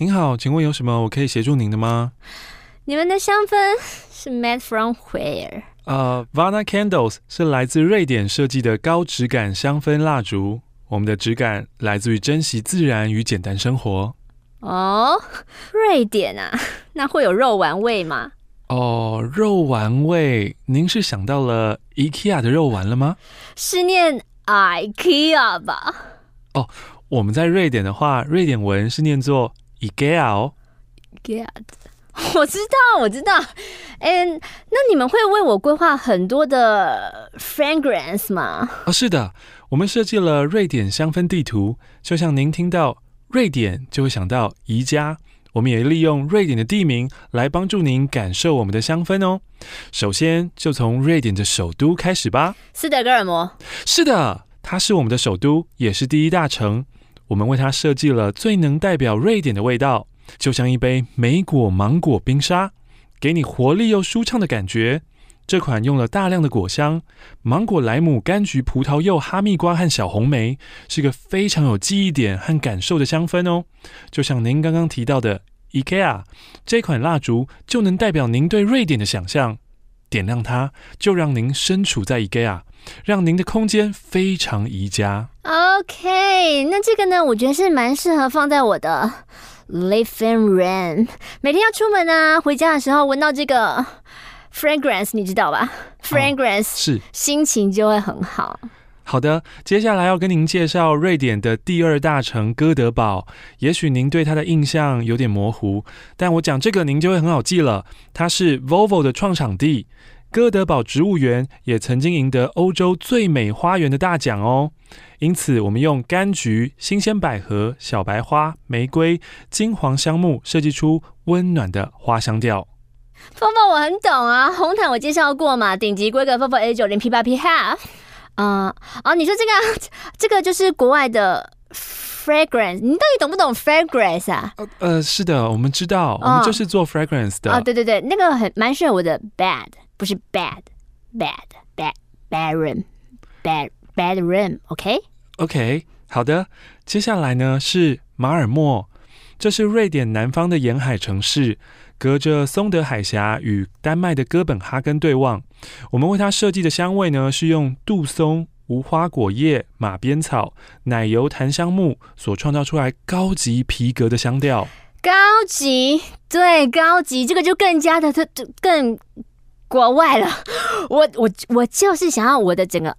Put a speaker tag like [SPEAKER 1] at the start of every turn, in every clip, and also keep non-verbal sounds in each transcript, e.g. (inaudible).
[SPEAKER 1] 您好，请问有什么我可以协助您的吗？
[SPEAKER 2] 你们的香氛是 made from where？
[SPEAKER 1] 呃、uh,，Vana Candles 是来自瑞典设计的高质感香氛蜡烛。我们的质感来自于珍惜自然与简单生活。
[SPEAKER 2] 哦，oh, 瑞典啊，(laughs) 那会有肉丸味吗？
[SPEAKER 1] 哦，oh, 肉丸味，您是想到了 IKEA 的肉丸了吗？
[SPEAKER 2] 是念 IKEA 吧？
[SPEAKER 1] 哦，oh, 我们在瑞典的话，瑞典文是念作 IKEA 哦。
[SPEAKER 2] IKEA，我知道，我知道。嗯，那你们会为我规划很多的 fragrance 吗？
[SPEAKER 1] 哦，是的。我们设计了瑞典香氛地图，就像您听到瑞典就会想到宜家。我们也利用瑞典的地名来帮助您感受我们的香氛哦。首先就从瑞典的首都开始吧。
[SPEAKER 2] 斯德哥尔摩。
[SPEAKER 1] 是的，它是我们的首都，也是第一大城。我们为它设计了最能代表瑞典的味道，就像一杯莓果芒果冰沙，给你活力又舒畅的感觉。这款用了大量的果香，芒果、莱姆、柑橘、葡萄柚、哈密瓜和小红莓，是个非常有记忆点和感受的香氛哦。就像您刚刚提到的 IKEA，这款蜡烛就能代表您对瑞典的想象。点亮它，就让您身处在 IKEA，让您的空间非常宜家。
[SPEAKER 2] OK，那这个呢，我觉得是蛮适合放在我的 living room，每天要出门啊，回家的时候闻到这个。Fragrance，你知道吧？Fragrance、哦、是心情就会很好。
[SPEAKER 1] 好的，接下来要跟您介绍瑞典的第二大城哥德堡。也许您对它的印象有点模糊，但我讲这个您就会很好记了。它是 Volvo 的创场地，哥德堡植物园也曾经赢得欧洲最美花园的大奖哦。因此，我们用柑橘、新鲜百合、小白花、玫瑰、金黄香木设计出温暖的花香调。
[SPEAKER 2] Volvo 我很懂啊，红毯我介绍过嘛，顶级规格 Volvo A 九零 P 八 P Half，啊，哦，你说这个 (laughs) 这个就是国外的 fragrance，你到底懂不懂 fragrance 啊？
[SPEAKER 1] 呃，是的，我们知道，哦、我们就是做 fragrance 的。
[SPEAKER 2] 啊、哦，对对对，那个很蛮适合我的 bad，不是 bad，bad bad bad room bad bad room，OK？OK，、
[SPEAKER 1] okay? okay, 好的，接下来呢是马尔默，这是瑞典南方的沿海城市。隔着松德海峡与丹麦的哥本哈根对望，我们为它设计的香味呢，是用杜松、无花果叶、马鞭草、奶油、檀香木所创造出来高级皮革的香调。
[SPEAKER 2] 高级，对，高级，这个就更加的，它更国外了。(laughs) 我我我就是想要我的整个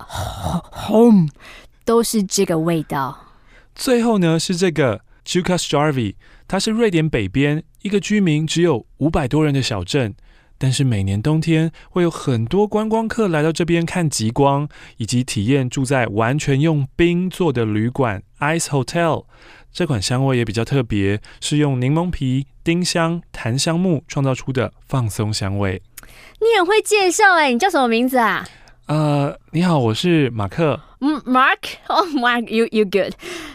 [SPEAKER 2] home 都是这个味道。
[SPEAKER 1] 最后呢，是这个 Jukkasjärvi 它是瑞典北边一个居民只有五百多人的小镇，但是每年冬天会有很多观光客来到这边看极光，以及体验住在完全用冰做的旅馆 Ice Hotel。这款香味也比较特别，是用柠檬皮、丁香、檀香木创造出的放松香味。
[SPEAKER 2] 你很会介绍哎，你叫什么名字啊？
[SPEAKER 1] 呃，你好，我是马克。
[SPEAKER 2] 嗯，Mark，哦，Mark，you you good。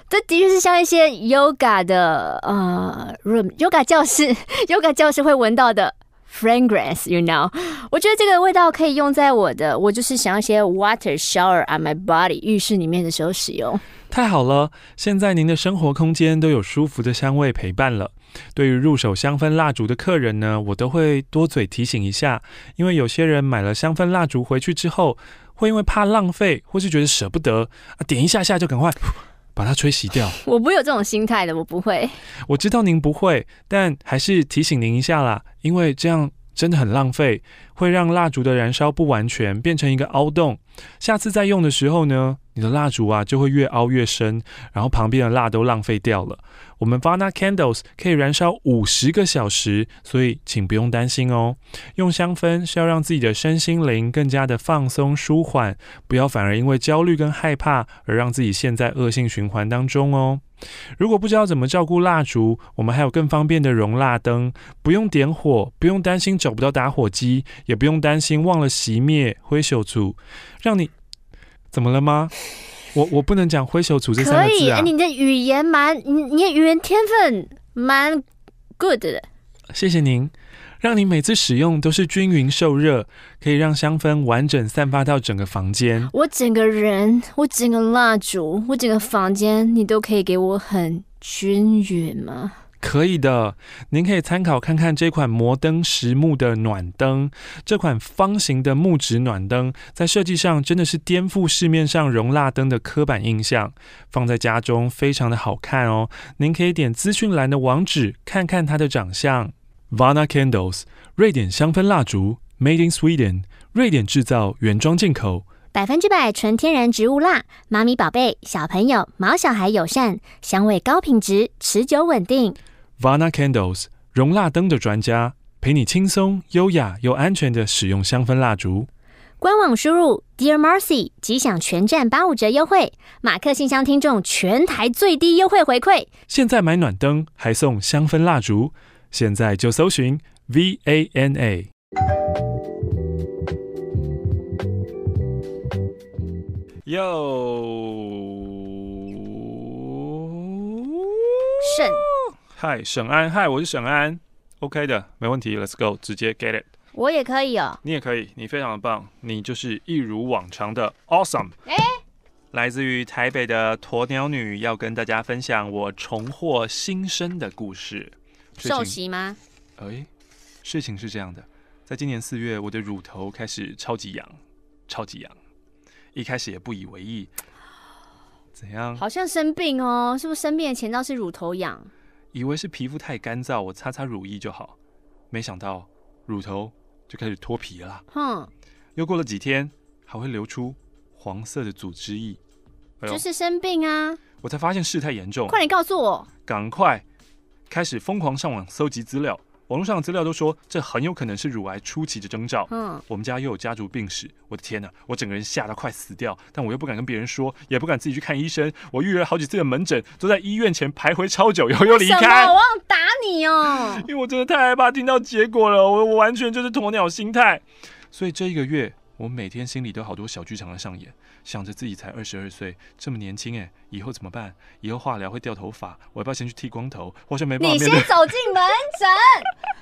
[SPEAKER 2] 这的确是像一些 yoga 的呃 room，yoga 教室，(laughs) yoga 教室会闻到的 fragrance，you know。我觉得这个味道可以用在我的，我就是想要一些 water shower on my body，浴室里面的时候使用。
[SPEAKER 1] 太好了，现在您的生活空间都有舒服的香味陪伴了。对于入手香氛蜡烛的客人呢，我都会多嘴提醒一下，因为有些人买了香氛蜡烛回去之后，会因为怕浪费，或是觉得舍不得啊，点一下下就赶快把它吹熄掉。(laughs)
[SPEAKER 2] 我不会有这种心态的，我不会。
[SPEAKER 1] 我知道您不会，但还是提醒您一下啦，因为这样真的很浪费，会让蜡烛的燃烧不完全，变成一个凹洞。下次再用的时候呢，你的蜡烛啊就会越凹越深，然后旁边的蜡都浪费掉了。我们 Vana Candles 可以燃烧五十个小时，所以请不用担心哦。用香氛是要让自己的身心灵更加的放松舒缓，不要反而因为焦虑跟害怕而让自己陷在恶性循环当中哦。如果不知道怎么照顾蜡烛，我们还有更方便的熔蜡灯，不用点火，不用担心找不到打火机，也不用担心忘了熄灭灰手组，让你怎么了吗？我我不能讲挥手组这三个字啊！可以，
[SPEAKER 2] 你的语言蛮，你你的语言天分蛮 good 的。
[SPEAKER 1] 谢谢您，让你每次使用都是均匀受热，可以让香氛完整散发到整个房间。
[SPEAKER 2] 我整个人，我整个蜡烛，我整个房间，你都可以给我很均匀吗？
[SPEAKER 1] 可以的，您可以参考看看这款摩登实木的暖灯。这款方形的木质暖灯在设计上真的是颠覆市面上容蜡灯的刻板印象，放在家中非常的好看哦。您可以点资讯栏的网址看看它的长相。Vana Candles，瑞典香氛蜡烛，Made in Sweden，瑞典制造，原装进口。
[SPEAKER 2] 百分之百纯天然植物蜡，妈咪宝贝、小朋友、毛小孩友善，香味高品质，持久稳定。
[SPEAKER 1] Vana Candles，容蜡灯的专家，陪你轻松、优雅又安全的使用香氛蜡烛。
[SPEAKER 2] 官网输入 Dear Marcy，即享全站八五折优惠。马克信箱听众全台最低优惠回馈。
[SPEAKER 1] 现在买暖灯还送香氛蜡烛，现在就搜寻 V A N A。哟，
[SPEAKER 2] 沈，
[SPEAKER 1] 嗨，沈安，嗨，我是沈安，OK 的，没问题，Let's go，直接 get it。
[SPEAKER 2] 我也可以哦，
[SPEAKER 1] 你也可以，你非常的棒，你就是一如往常的 awesome。哎，来自于台北的鸵鸟女要跟大家分享我重获新生的故事。
[SPEAKER 2] 受洗吗？
[SPEAKER 1] 哎，事情是这样的，在今年四月，我的乳头开始超级痒，超级痒。一开始也不以为意，(gasps) 怎样？
[SPEAKER 2] 好像生病哦，是不是生病的前兆是乳头痒？
[SPEAKER 1] 以为是皮肤太干燥，我擦擦乳液就好，没想到乳头就开始脱皮了。哼，又过了几天，还会流出黄色的组织液，
[SPEAKER 2] 就是生病啊！
[SPEAKER 1] 我才发现事态严重，
[SPEAKER 2] 快点告诉我，
[SPEAKER 1] 赶快开始疯狂上网搜集资料。网络上的资料都说，这很有可能是乳癌初期的征兆。嗯，我们家又有家族病史，我的天哪！我整个人吓得快死掉，但我又不敢跟别人说，也不敢自己去看医生。我预约了好几次的门诊，都在医院前徘徊超久，然后又离开。
[SPEAKER 2] 我要打你哦！(laughs)
[SPEAKER 1] 因为我真的太害怕听到结果了，我我完全就是鸵鸟心态。所以这一个月，我每天心里都好多小剧场在上演。想着自己才二十二岁，这么年轻哎，以后怎么办？以后化疗会掉头发，我要不要先去剃光头？我好像没办法面对。
[SPEAKER 2] 你先走进门诊。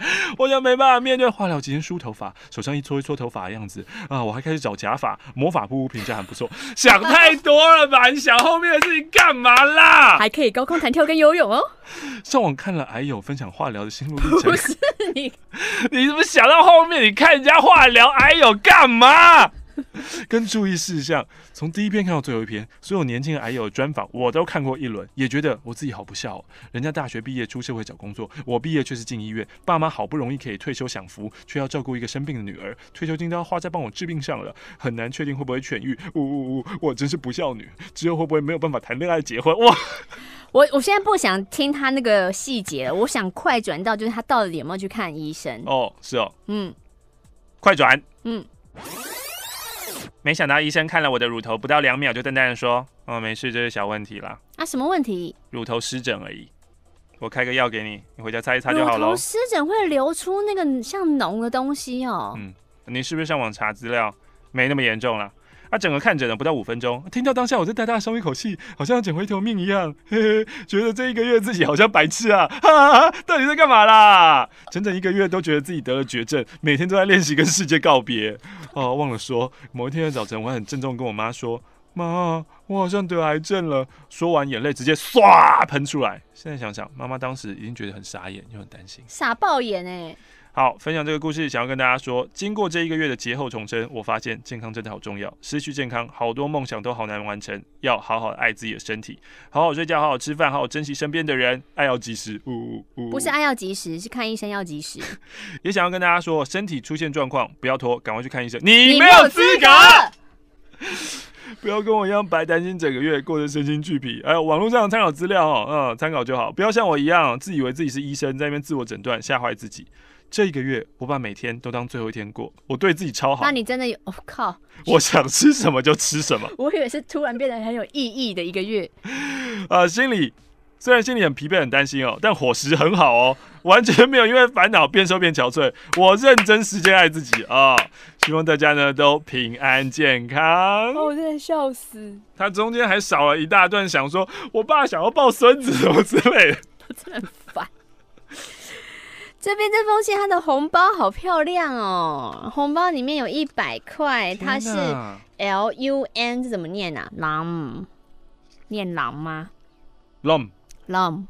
[SPEAKER 2] (laughs)
[SPEAKER 1] 我好像没办法面对化疗期间梳头发，手上一搓一搓头发的样子啊！我还开始找假发，魔法部评价很不错。想太多了吧？你想后面的事情干嘛啦？
[SPEAKER 2] 还可以高空弹跳跟游泳哦。
[SPEAKER 1] 上网看了癌友分享化疗的心路历程。
[SPEAKER 2] 不是你，
[SPEAKER 1] 你 (laughs) 怎么想到后面？你看人家化疗癌友干嘛？(laughs) 跟注意事项，从第一篇看到最后一篇，所有年轻的癌友专访我都看过一轮，也觉得我自己好不孝哦。人家大学毕业出社会找工作，我毕业却是进医院，爸妈好不容易可以退休享福，却要照顾一个生病的女儿，退休金都要花在帮我治病上了，很难确定会不会痊愈。呜呜呜，我真是不孝女，之后会不会没有办法谈恋爱结婚？哇！
[SPEAKER 2] 我我现在不想听他那个细节了，我想快转到就是他到底有没有去看医生？
[SPEAKER 1] 哦，是哦，嗯，快转，嗯。没想到医生看了我的乳头，不到两秒就淡淡的说：“哦，没事，这是小问题啦。”
[SPEAKER 2] 啊，什么问题？
[SPEAKER 1] 乳头湿疹而已。我开个药给你，你回家擦一擦就好了。
[SPEAKER 2] 乳头湿疹会流出那个像脓的东西哦。
[SPEAKER 1] 嗯，你是不是上网查资料？没那么严重了。他、啊、整个看诊呢不到五分钟，听到当下我在大大松一口气，好像捡回一条命一样，(laughs) 嘿嘿，觉得这一个月自己好像白痴啊，(laughs) 哈哈哈，到底在干嘛啦？整整一个月都觉得自己得了绝症，每天都在练习跟世界告别。哦，忘了说，某一天的早晨，我很郑重跟我妈说：“妈，我好像得癌症了。”说完，眼泪直接唰喷出来。现在想想，妈妈当时已经觉得很傻眼，又很担心，
[SPEAKER 2] 傻爆眼哎。
[SPEAKER 1] 好，分享这个故事，想要跟大家说，经过这一个月的节后重生，我发现健康真的好重要。失去健康，好多梦想都好难完成。要好好爱自己的身体，好好睡觉，好好吃饭，好好珍惜身边的人。爱要及时，呜呜呜，
[SPEAKER 2] 不是爱要及时，是看医生要及时。
[SPEAKER 1] 也想要跟大家说，身体出现状况，不要拖，赶快去看医生。你没有资格，不要跟我一样白担心整个月过得身心俱疲。哎，网络上参考资料哦，嗯，参考就好，不要像我一样自以为自己是医生，在那边自我诊断，吓坏自己。这一个月，我把每天都当最后一天过，我对自己超好。
[SPEAKER 2] 那你真的有？我、(laughs) 哦、靠！
[SPEAKER 1] 我想吃什么就吃什么。(laughs)
[SPEAKER 2] 我以为是突然变得很有意义的一个月。(laughs)
[SPEAKER 1] 啊，心里虽然心里很疲惫、很担心哦，但伙食很好哦，完全没有因为烦恼变瘦变憔悴。我认真时间爱自己啊、哦！希望大家呢都平安健康。
[SPEAKER 2] 哦，我真的笑死。
[SPEAKER 1] 他中间还少了一大段，想说我爸想要抱孙子什么之类的。
[SPEAKER 2] 我真的很烦。这边这封信，它的红包好漂亮哦！红包里面有一百块，它是 L U N，这怎么念啊？狼，念狼吗？
[SPEAKER 1] 狼，
[SPEAKER 2] 狼。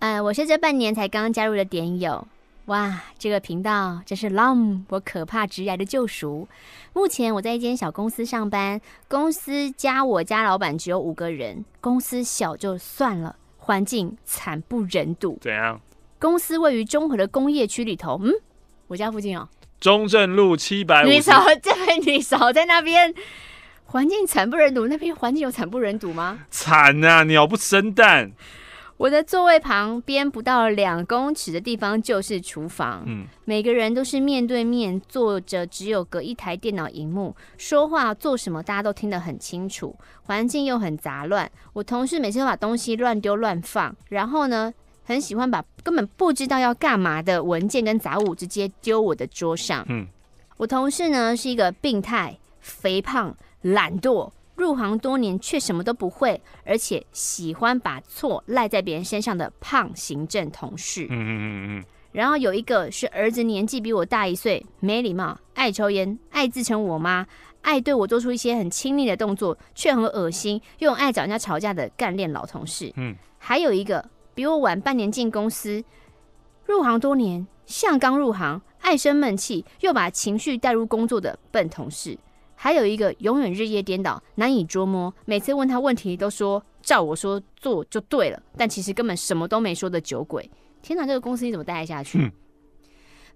[SPEAKER 2] 呃，我是这半年才刚加入的点友。哇，这个频道真是让我可怕直癌的救赎。目前我在一间小公司上班，公司加我家老板只有五个人，公司小就算了，环境惨不忍睹。
[SPEAKER 1] 怎样？
[SPEAKER 2] 公司位于中和的工业区里头，嗯，我家附近哦。
[SPEAKER 1] 中正路七百五。
[SPEAKER 2] 你少这位，你少在那边，环境惨不忍睹。那边环境有惨不忍睹吗？
[SPEAKER 1] 惨啊，鸟不生蛋。
[SPEAKER 2] 我的座位旁边不到两公尺的地方就是厨房，嗯，每个人都是面对面坐着，只有隔一台电脑荧幕，说话做什么大家都听得很清楚，环境又很杂乱。我同事每次都把东西乱丢乱放，然后呢，很喜欢把根本不知道要干嘛的文件跟杂物直接丢我的桌上。嗯，我同事呢是一个病态、肥胖、懒惰。入行多年却什么都不会，而且喜欢把错赖在别人身上的胖行政同事。嗯嗯嗯嗯。然后有一个是儿子年纪比我大一岁，没礼貌，爱抽烟，爱自称我妈，爱对我做出一些很亲密的动作，却很恶心，又爱找人家吵架的干练老同事。嗯。还有一个比我晚半年进公司，入行多年，像刚入行，爱生闷气，又把情绪带入工作的笨同事。还有一个永远日夜颠倒、难以捉摸，每次问他问题都说照我说做就对了，但其实根本什么都没说的酒鬼。天哪，这个公司你怎么待下去？嗯、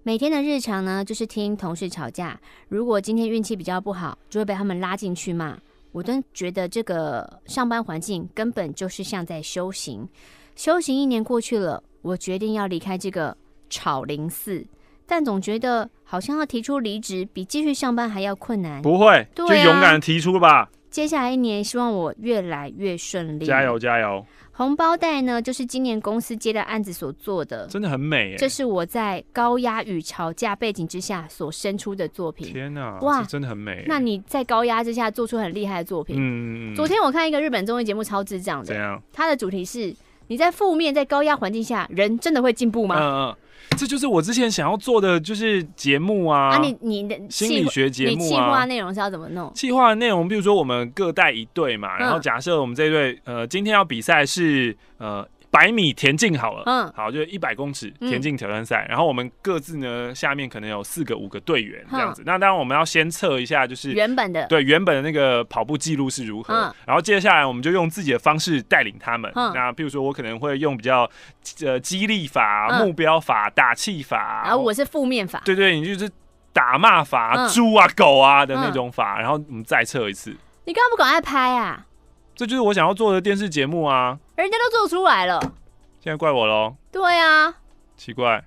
[SPEAKER 2] 每天的日常呢，就是听同事吵架。如果今天运气比较不好，就会被他们拉进去骂。我真觉得这个上班环境根本就是像在修行。修行一年过去了，我决定要离开这个草林寺。但总觉得好像要提出离职比继续上班还要困难。
[SPEAKER 1] 不会，对啊，就勇敢的提出吧。
[SPEAKER 2] 接下来一年，希望我越来越顺利。
[SPEAKER 1] 加油加油！
[SPEAKER 2] 红包袋呢，就是今年公司接的案子所做的，
[SPEAKER 1] 真的很美。
[SPEAKER 2] 这是我在高压与吵架背景之下所生出的作品。
[SPEAKER 1] 天哪，哇，真的很美。
[SPEAKER 2] 那你在高压之下做出很厉害的作品。嗯。昨天我看一个日本综艺节目，超智障的。
[SPEAKER 1] 怎样？
[SPEAKER 2] 它的主题是：你在负面、在高压环境下，人真的会进步吗？嗯嗯。
[SPEAKER 1] 这就是我之前想要做的，就是节目啊。
[SPEAKER 2] 啊，你你的
[SPEAKER 1] 心理学节目啊。
[SPEAKER 2] 你企划内容是要怎么弄？
[SPEAKER 1] 计划的内容，比如说我们各带一队嘛，然后假设我们这一队，呃，今天要比赛是呃。百米田径好了，嗯，好，就一百公尺田径挑战赛，然后我们各自呢，下面可能有四个、五个队员这样子。那当然我们要先测一下，就是
[SPEAKER 2] 原本的
[SPEAKER 1] 对原本的那个跑步记录是如何，然后接下来我们就用自己的方式带领他们。那比如说我可能会用比较呃激励法、目标法、打气法，
[SPEAKER 2] 然后我是负面法，
[SPEAKER 1] 对对，你就是打骂法、猪啊狗啊的那种法，然后我们再测一次。
[SPEAKER 2] 你干嘛不赶快拍啊？
[SPEAKER 1] 这就是我想要做的电视节目啊！
[SPEAKER 2] 人家都做出来了，
[SPEAKER 1] 现在怪我喽？
[SPEAKER 2] 对啊，
[SPEAKER 1] 奇怪，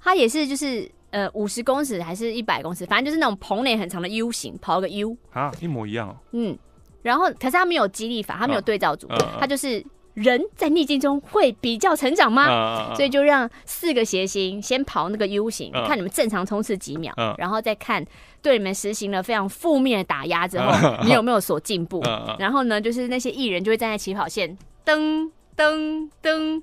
[SPEAKER 2] 他也是就是呃五十公尺还是一百公尺，反正就是那种棚内很长的 U 型，跑个 U
[SPEAKER 1] 啊，一模一样哦。
[SPEAKER 2] 嗯，然后可是他没有激励法，他没有对照组，啊、他就是。人在逆境中会比较成长吗？所以就让四个谐星先跑那个 U 型，啊、看你们正常冲刺几秒，啊、然后再看对你们实行了非常负面的打压之后，啊、你有没有所进步？然后呢，就是那些艺人就会站在起跑线，噔噔噔噔，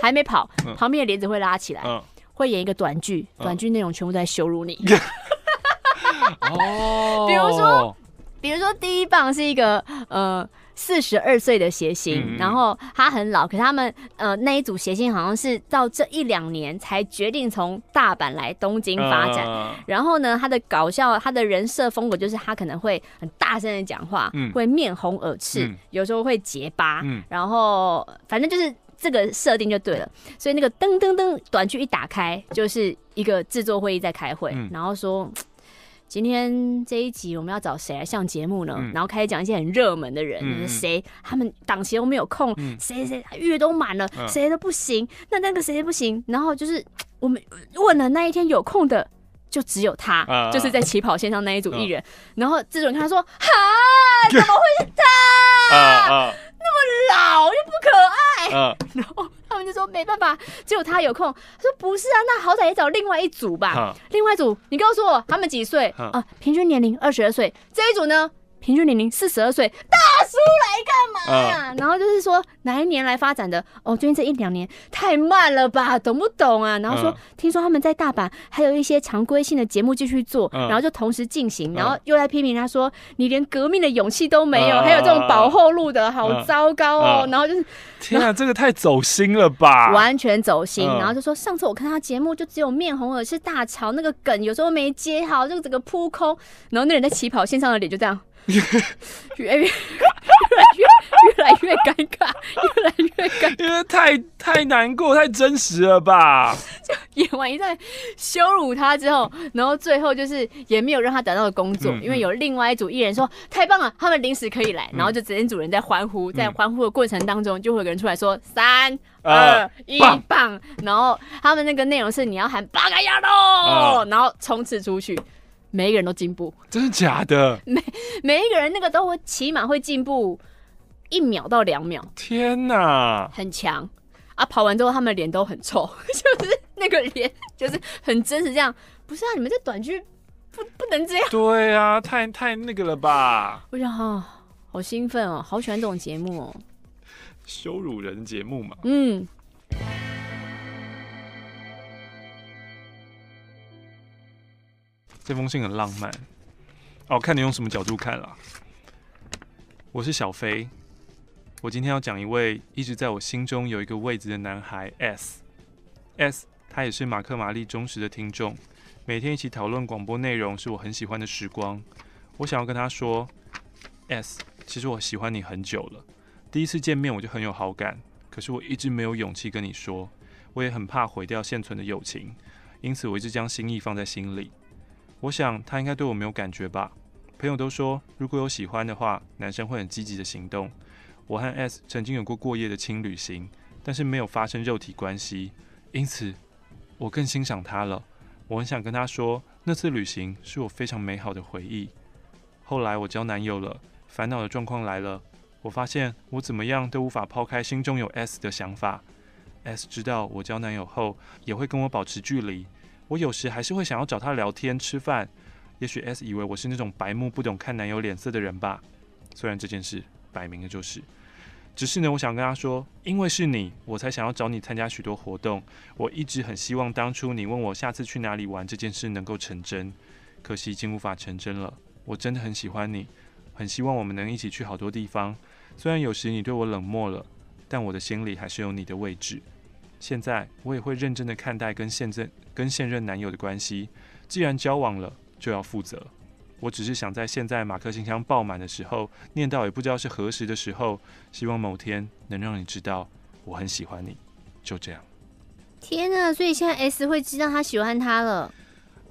[SPEAKER 2] 还没跑，啊、旁边的帘子会拉起来，啊、会演一个短剧，短剧内容全部都在羞辱你。(laughs) 哦，比如说，比如说第一棒是一个呃。四十二岁的谐星，然后他很老，可是他们呃那一组谐星好像是到这一两年才决定从大阪来东京发展。然后呢，他的搞笑，他的人设风格就是他可能会很大声的讲话，会面红耳赤，有时候会结巴，然后反正就是这个设定就对了。所以那个噔噔噔短剧一打开，就是一个制作会议在开会，然后说。今天这一集我们要找谁来上节目呢？嗯、然后开始讲一些很热门的人，谁、嗯、他们档期都没有空，谁谁月都满了，谁、嗯、都不行。那那个谁都不行。然后就是我们问了那一天有空的，就只有他，啊、就是在起跑线上那一组艺人。啊、然后这种人看他说：“哈，(laughs) 怎么会是他？那么老又不可爱。啊”然后。他们就说没办法，只有他有空。他说不是啊，那好歹也找另外一组吧。哈另外一组，你告诉我他们几岁？啊，啊，平均年龄二十二岁。这一组呢，平均年龄四十二岁，大叔来干嘛呀、啊？嗯、然后就是说哪一年来发展的？哦，最近这一两年太慢了吧，懂不懂啊？然后说、嗯、听说他们在大阪还有一些常规性的节目继续做，嗯、然后就同时进行，然后又在批评他说你连革命的勇气都没有，嗯、还有这种保后路的，好糟糕哦。然后就是
[SPEAKER 1] 天啊，这个太走心了吧？
[SPEAKER 2] 完全走心。嗯、然后就说上次我看他节目就只有面红耳赤大吵，那个梗有时候没接好，就整个扑空。然后那人在起跑线上的脸就这样。越 (laughs) 越越来越越来越尴尬，越来越尴尬，
[SPEAKER 1] 因为太太难过，太真实了吧？
[SPEAKER 2] 就 (laughs) 演完一段羞辱他之后，然后最后就是也没有让他得到的工作，嗯、因为有另外一组艺人说、嗯、太棒了，他们临时可以来，然后就整组人在欢呼，在欢呼的过程当中，就会有个人出来说三二一棒，然后他们那个内容是你要喊八嘎呀喽，然后冲刺出去。每一个人都进步，
[SPEAKER 1] 真的假的？
[SPEAKER 2] 每每一个人那个都会起码会进步一秒到两秒。
[SPEAKER 1] 天哪，
[SPEAKER 2] 很强啊！跑完之后他们脸都很臭，(laughs) 就是那个脸就是很真实。这样不是啊？你们这短剧不不能这样。
[SPEAKER 1] 对啊，太太那个了吧？
[SPEAKER 2] 我想哈，好兴奋哦，好喜欢这种节目哦，
[SPEAKER 1] 羞辱人节目嘛。
[SPEAKER 2] 嗯。
[SPEAKER 1] 这封信很浪漫哦，看你用什么角度看啦。我是小飞，我今天要讲一位一直在我心中有一个位置的男孩 S。S 他也是马克玛丽忠实的听众，每天一起讨论广播内容是我很喜欢的时光。我想要跟他说，S，其实我喜欢你很久了，第一次见面我就很有好感，可是我一直没有勇气跟你说，我也很怕毁掉现存的友情，因此我一直将心意放在心里。我想他应该对我没有感觉吧。朋友都说，如果有喜欢的话，男生会很积极的行动。我和 S 曾经有过过夜的轻旅行，但是没有发生肉体关系，因此我更欣赏他了。我很想跟他说，那次旅行是我非常美好的回忆。后来我交男友了，烦恼的状况来了。我发现我怎么样都无法抛开心中有 S 的想法。S 知道我交男友后，也会跟我保持距离。我有时还是会想要找他聊天、吃饭。也许 S 以为我是那种白目、不懂看男友脸色的人吧。虽然这件事摆明了就是，只是呢，我想跟他说，因为是你，我才想要找你参加许多活动。我一直很希望当初你问我下次去哪里玩这件事能够成真，可惜已经无法成真了。我真的很喜欢你，很希望我们能一起去好多地方。虽然有时你对我冷漠了，但我的心里还是有你的位置。现在我也会认真的看待跟现在跟现任男友的关系。既然交往了，就要负责。我只是想在现在马克信箱爆满的时候，念到也不知道是何时的时候，希望某天能让你知道我很喜欢你。就这样。
[SPEAKER 2] 天啊！所以现在 S 会知道他喜欢他了。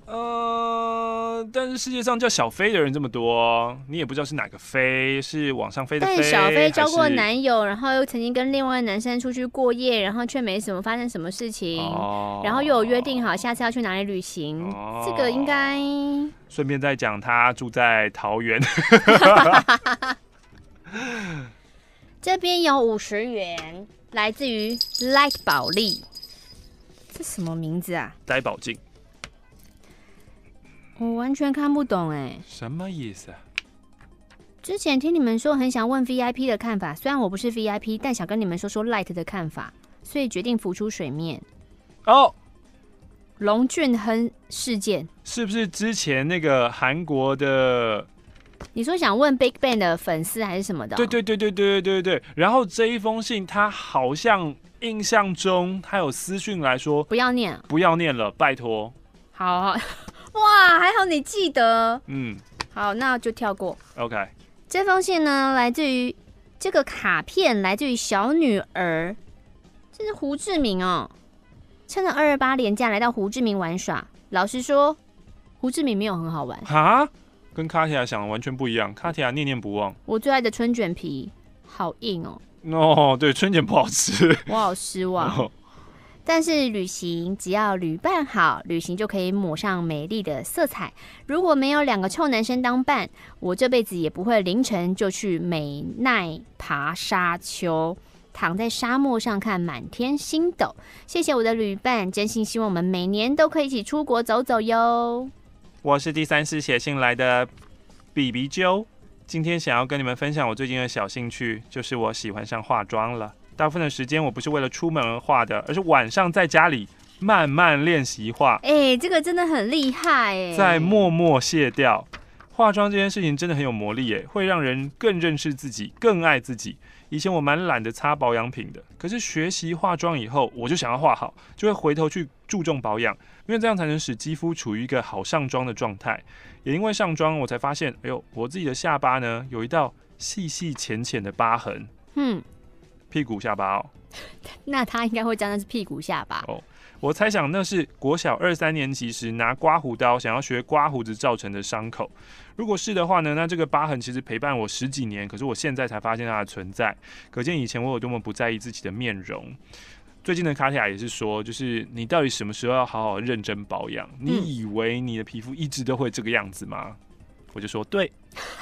[SPEAKER 1] 呃，但是世界上叫小飞的人这么多，你也不知道是哪个飞，是往上飞的飞。
[SPEAKER 2] 但小飞交过男友，然后又曾经跟另外男生出去过夜，然后却没什么发生什么事情，哦、然后又有约定好下次要去哪里旅行，哦、这个应该。
[SPEAKER 1] 顺便再讲，他住在桃园。(laughs)
[SPEAKER 2] 这边有五十元，来自于 Light 宝利，这什么名字啊？
[SPEAKER 1] 呆宝静。
[SPEAKER 2] 我完全看不懂哎，
[SPEAKER 1] 什么意思啊？
[SPEAKER 2] 之前听你们说很想问 VIP 的看法，虽然我不是 VIP，但想跟你们说说 Light 的看法，所以决定浮出水面。
[SPEAKER 1] 哦，
[SPEAKER 2] 龙俊亨事件
[SPEAKER 1] 是不是之前那个韩国的？
[SPEAKER 2] 你说想问 BigBang 的粉丝还是什么的？
[SPEAKER 1] 对对对对对对对对。然后这一封信，他好像印象中他有私讯来说，
[SPEAKER 2] 不要念，
[SPEAKER 1] 不要念了，拜托。
[SPEAKER 2] 好，好。哇，还好你记得。
[SPEAKER 1] 嗯，
[SPEAKER 2] 好，那就跳过。
[SPEAKER 1] OK，
[SPEAKER 2] 这封信呢，来自于这个卡片，来自于小女儿，这是胡志明哦。趁着二二八连假来到胡志明玩耍。老实说，胡志明没有很好玩
[SPEAKER 1] 哈，跟卡提亚想的完全不一样。卡提亚念念不忘。
[SPEAKER 2] 我最爱的春卷皮好硬哦。
[SPEAKER 1] 哦，对，春卷不好吃，
[SPEAKER 2] 我好失望。Oh. (laughs) 但是旅行只要旅伴好，旅行就可以抹上美丽的色彩。如果没有两个臭男生当伴，我这辈子也不会凌晨就去美奈爬沙丘，躺在沙漠上看满天星斗。谢谢我的旅伴，真心希望我们每年都可以一起出国走走哟。
[SPEAKER 1] 我是第三次写信来的比比鸠。今天想要跟你们分享我最近的小兴趣，就是我喜欢上化妆了。大部分的时间我不是为了出门而画的，而是晚上在家里慢慢练习画。
[SPEAKER 2] 哎、欸，这个真的很厉害哎！
[SPEAKER 1] 在默默卸掉化妆这件事情，真的很有魔力哎，会让人更认识自己，更爱自己。以前我蛮懒得擦保养品的，可是学习化妆以后，我就想要画好，就会回头去注重保养，因为这样才能使肌肤处于一个好上妆的状态。也因为上妆，我才发现，哎呦，我自己的下巴呢，有一道细细浅浅的疤痕。嗯，屁股下巴哦。(laughs)
[SPEAKER 2] 那他应该会讲的是屁股下巴
[SPEAKER 1] 哦。我猜想那是国小二三年级时拿刮胡刀想要学刮胡子造成的伤口。如果是的话呢，那这个疤痕其实陪伴我十几年，可是我现在才发现它的存在，可见以前我有多么不在意自己的面容。最近的卡蒂亚也是说，就是你到底什么时候要好好认真保养？你以为你的皮肤一直都会这个样子吗？我就说对，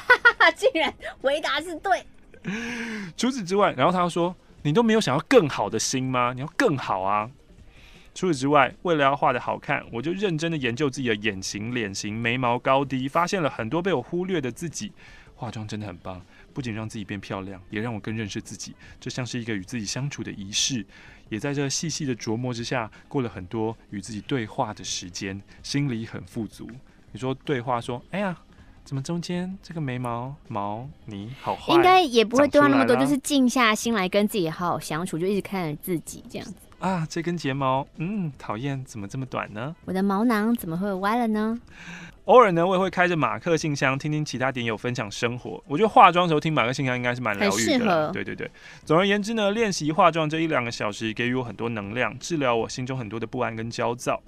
[SPEAKER 1] (laughs)
[SPEAKER 2] 竟然回答是对。(laughs)
[SPEAKER 1] 除此之外，然后他说，你都没有想要更好的心吗？你要更好啊。除此之外，为了要画得好看，我就认真的研究自己的眼型、脸型、眉毛高低，发现了很多被我忽略的自己。化妆真的很棒，不仅让自己变漂亮，也让我更认识自己。这像是一个与自己相处的仪式，也在这细细的琢磨之下，过了很多与自己对话的时间，心里很富足。你说对话说，哎呀，怎么中间这个眉毛毛你好坏，
[SPEAKER 2] 应该也不会对话那么多，就是静下心来跟自己好好相处，就一直看着自己这样子。
[SPEAKER 1] 啊，这根睫毛，嗯，讨厌，怎么这么短呢？
[SPEAKER 2] 我的毛囊怎么会歪了呢？
[SPEAKER 1] 偶尔呢，我也会开着马克信箱，听听其他点友分享生活。我觉得化妆的时候听马克信箱应该是蛮疗愈的。对对对，总而言之呢，练习化妆这一两个小时，给予我很多能量，治疗我心中很多的不安跟焦躁。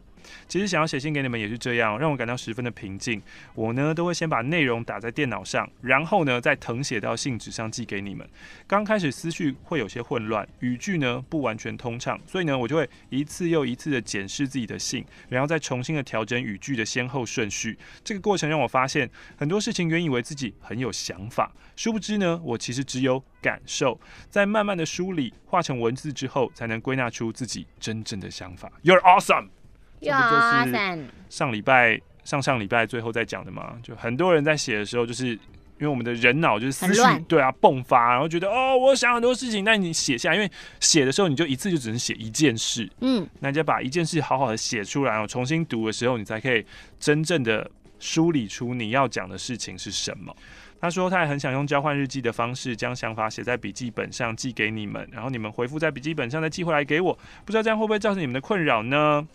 [SPEAKER 1] 其实想要写信给你们也是这样，让我感到十分的平静。我呢都会先把内容打在电脑上，然后呢再誊写到信纸上寄给你们。刚开始思绪会有些混乱，语句呢不完全通畅，所以呢我就会一次又一次的检视自己的信，然后再重新的调整语句的先后顺序。这个过程让我发现很多事情原以为自己很有想法，殊不知呢我其实只有感受。在慢慢的梳理化成文字之后，才能归纳出自己真正的想法。You're awesome。这不就是上礼拜、上上礼拜最后在讲的嘛？就很多人在写的时候，就是因为我们的人脑就是思绪对啊迸发，然后觉得哦，我想很多事情，那你写下，因为写的时候你就一次就只能写一件事，嗯，那你就把一件事好好的写出来，然后重新读的时候，你才可以真正的梳理出你要讲的事情是什么。他说他也很想用交换日记的方式，将想法写在笔记本上寄给你们，然后你们回复在笔记本上再寄回来给我，不知道这样会不会造成你们的困扰呢？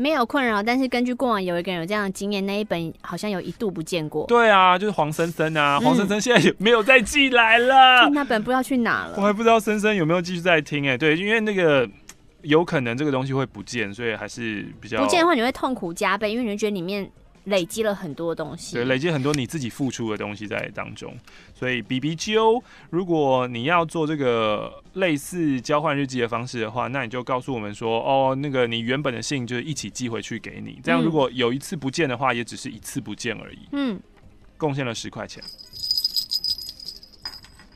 [SPEAKER 2] 没有困扰，但是根据过往有一个人有这样的经验，那一本好像有一度不见过。
[SPEAKER 1] 对啊，就是黄森森啊，黄森森现在也没有再寄来了。
[SPEAKER 2] 嗯、(laughs) 那本不知道去哪了。
[SPEAKER 1] 我还不知道森森有没有继续在听哎、欸，对，因为那个有可能这个东西会不见，所以还是比较
[SPEAKER 2] 不见的话，你会痛苦加倍，因为你会觉得里面。累积了很多东西，
[SPEAKER 1] 对，累积很多你自己付出的东西在当中。所以 B B G O，如果你要做这个类似交换日记的方式的话，那你就告诉我们说，哦，那个你原本的信就是一起寄回去给你。这样如果有一次不见的话，也只是一次不见而已。嗯，贡献了十块钱。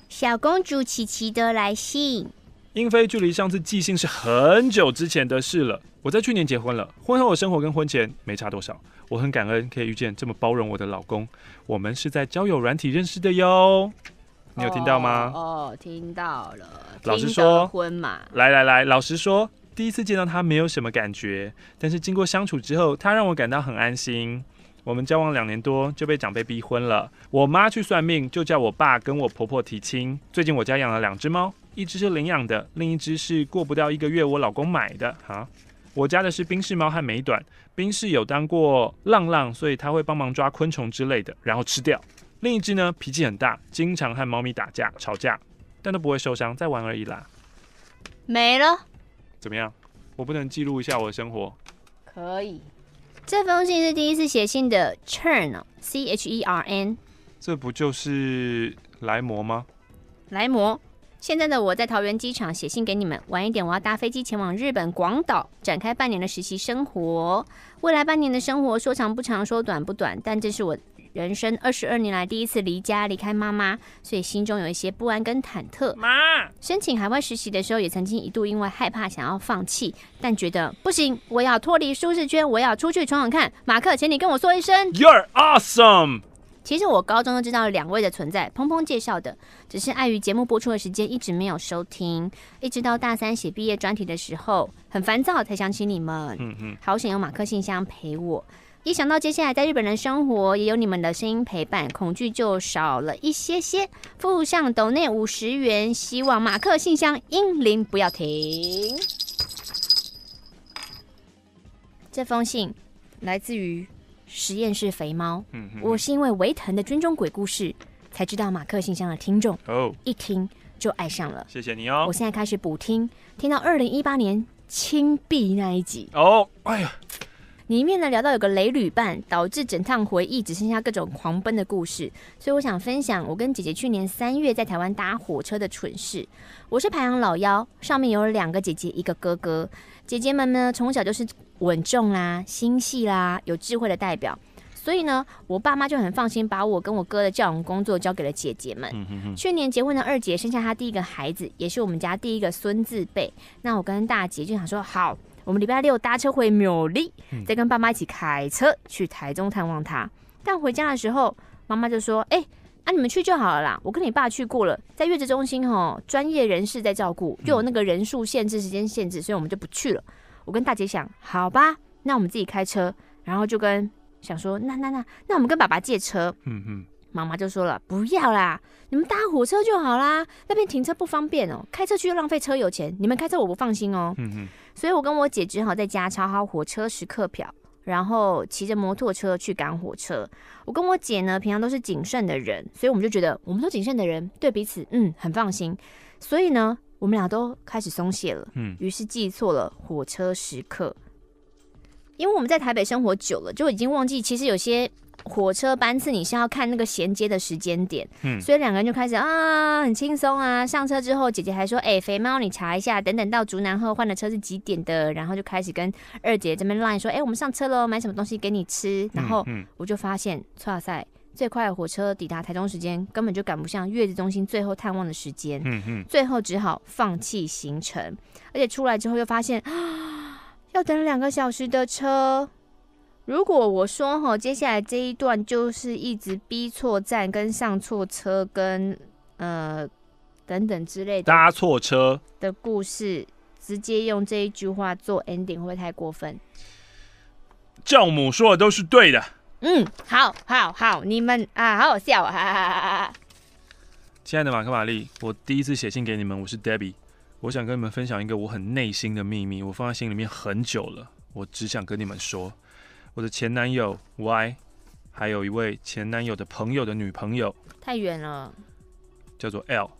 [SPEAKER 2] 小公主琪琪的来信。
[SPEAKER 1] 英菲距离上次寄信是很久之前的事了。我在去年结婚了，婚后的生活跟婚前没差多少。我很感恩可以遇见这么包容我的老公。我们是在交友软体认识的哟。你有听到吗？
[SPEAKER 2] 哦，哦，听到了。
[SPEAKER 1] 老实说，
[SPEAKER 2] 婚嘛。
[SPEAKER 1] 来来来，老实说，第一次见到他没有什么感觉，但是经过相处之后，他让我感到很安心。我们交往两年多就被长辈逼婚了。我妈去算命，就叫我爸跟我婆婆提亲。最近我家养了两只猫，一只是领养的，另一只是过不到一个月我老公买的。哈，我家的是冰室猫和美短。冰室有当过浪浪，所以他会帮忙抓昆虫之类的，然后吃掉。另一只呢，脾气很大，经常和猫咪打架吵架，但都不会受伤，在玩而已啦。
[SPEAKER 2] 没了。
[SPEAKER 1] 怎么样？我不能记录一下我的生活？
[SPEAKER 2] 可以。这封信是第一次写信的 Chern，C H E R N。
[SPEAKER 1] 这不就是莱摩吗？
[SPEAKER 2] 莱摩。现在的我在桃园机场写信给你们，晚一点我要搭飞机前往日本广岛展开半年的实习生活。未来半年的生活说长不长，说短不短，但这是我人生二十二年来第一次离家离开妈妈，所以心中有一些不安跟忐忑。妈，申请海外实习的时候也曾经一度因为害怕想要放弃，但觉得不行，我要脱离舒适圈，我要出去闯闯看。马克，请你跟我说一声
[SPEAKER 1] ，You're awesome。
[SPEAKER 2] 其实我高中就知道两位的存在，砰砰介绍的，只是碍于节目播出的时间，一直没有收听，一直到大三写毕业专题的时候，很烦躁才想起你们。嗯嗯，好想有马克信箱陪我，一想到接下来在日本的生活，也有你们的声音陪伴，恐惧就少了一些些。附上斗内五十元，希望马克信箱英灵不要停。这封信来自于。实验室肥猫，嗯、我是因为维腾的军中鬼故事才知道马克信箱的听众哦，一听就爱上了。
[SPEAKER 1] 谢谢你哦！
[SPEAKER 2] 我现在开始补听，听到二零一八年青币那一集
[SPEAKER 1] 哦，哎呀，
[SPEAKER 2] 里面呢聊到有个雷旅伴，导致整趟回忆只剩下各种狂奔的故事，所以我想分享我跟姐姐去年三月在台湾搭火车的蠢事。我是排行老幺，上面有两个姐姐，一个哥哥。姐姐们呢，从小就是稳重啦、心细啦、有智慧的代表，所以呢，我爸妈就很放心，把我跟我哥的教养工作交给了姐姐们。嗯、哼哼去年结婚的二姐生下她第一个孩子，也是我们家第一个孙子辈。那我跟大姐就想说，好，我们礼拜六搭车回苗栗，再跟爸妈一起开车去台中探望他。但回家的时候，妈妈就说：“哎、欸，啊，你们去就好了啦，我跟你爸去过了，在月子中心哦，专业人士在照顾，又有那个人数限制、时间限制，所以我们就不去了。”我跟大姐想，好吧，那我们自己开车，然后就跟想说，那那那那我们跟爸爸借车。嗯嗯，妈妈就说了，不要啦，你们搭火车就好啦，那边停车不方便哦，开车去又浪费车油钱，你们开车我不放心哦。嗯嗯，所以我跟我姐只好在家抄好火车时刻表，然后骑着摩托车去赶火车。我跟我姐呢，平常都是谨慎的人，所以我们就觉得我们都谨慎的人，对彼此嗯很放心，所以呢。我们俩都开始松懈了，嗯，于是记错了火车时刻，因为我们在台北生活久了，就已经忘记其实有些火车班次你是要看那个衔接的时间点，嗯，所以两个人就开始啊很轻松啊。上车之后，姐姐还说：“哎、欸，肥猫，你查一下，等等到竹南后换的车是几点的？”然后就开始跟二姐这边 line 说：“哎、欸，我们上车喽，买什么东西给你吃？”然后我就发现，哇塞！最快的火车抵达台中时间根本就赶不上月子中心最后探望的时间，嗯嗯，最后只好放弃行程，而且出来之后又发现啊，要等两个小时的车。如果我说哈，接下来这一段就是一直逼错站、跟上错车、跟呃等等之类的
[SPEAKER 1] 搭错车
[SPEAKER 2] 的故事，直接用这一句话做 ending 会不会太过分？
[SPEAKER 1] 教母说的都是对的。
[SPEAKER 2] 嗯，好，好，好，你们啊，好好笑啊！哈哈哈哈哈。
[SPEAKER 1] 亲爱的马克玛丽，我第一次写信给你们，我是 Debbie，我想跟你们分享一个我很内心的秘密，我放在心里面很久了，我只想跟你们说，我的前男友 Y，还有一位前男友的朋友的女朋友，
[SPEAKER 2] 太远了，
[SPEAKER 1] 叫做 L，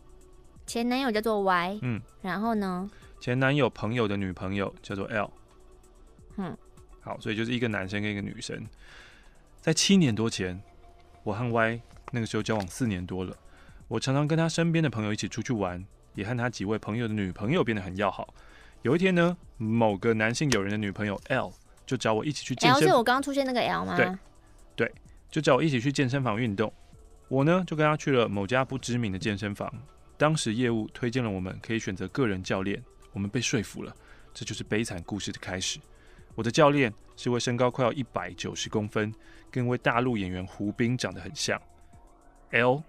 [SPEAKER 2] 前男友叫做 Y，嗯，然后呢？
[SPEAKER 1] 前男友朋友的女朋友叫做 L，嗯，好，所以就是一个男生跟一个女生。在七年多前，我和 Y 那个时候交往四年多了。我常常跟他身边的朋友一起出去玩，也和他几位朋友的女朋友变得很要好。有一天呢，某个男性友人的女朋友 L 就找我一起去健身。
[SPEAKER 2] L 是我刚刚出现那个 L 吗？
[SPEAKER 1] 对，对，就找我一起去健身房运动。我呢就跟他去了某家不知名的健身房。当时业务推荐了我们可以选择个人教练，我们被说服了。这就是悲惨故事的开始。我的教练是位身高快要一百九十公分，跟一位大陆演员胡兵长得很像。L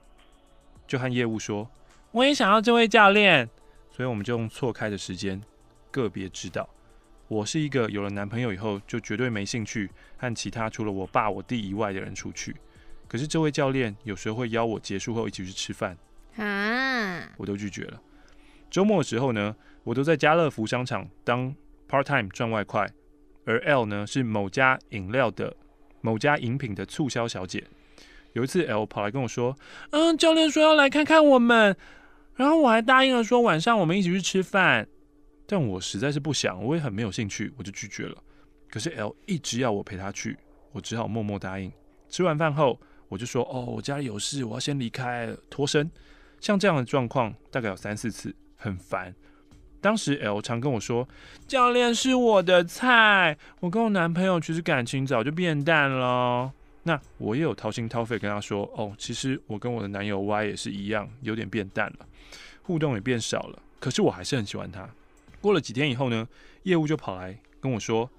[SPEAKER 1] 就和业务说：“我也想要这位教练。”所以我们就用错开的时间个别指导。我是一个有了男朋友以后就绝对没兴趣和其他除了我爸、我弟以外的人出去。可是这位教练有时候会邀我结束后一起去吃饭，啊，我都拒绝了。周末的时候呢，我都在家乐福商场当 part time 赚外快。而 L 呢，是某家饮料的某家饮品的促销小姐。有一次，L 跑来跟我说：“嗯，教练说要来看看我们，然后我还答应了说晚上我们一起去吃饭。”但我实在是不想，我也很没有兴趣，我就拒绝了。可是 L 一直要我陪他去，我只好默默答应。吃完饭后，我就说：“哦，我家里有事，我要先离开，脱身。”像这样的状况大概有三四次，很烦。当时 L 常跟我说：“教练是我的菜，我跟我男朋友其实感情早就变淡了。”那我也有掏心掏肺跟他说：“哦，其实我跟我的男友 Y 也是一样，有点变淡了，互动也变少了。可是我还是很喜欢他。”过了几天以后呢，业务就跑来跟我说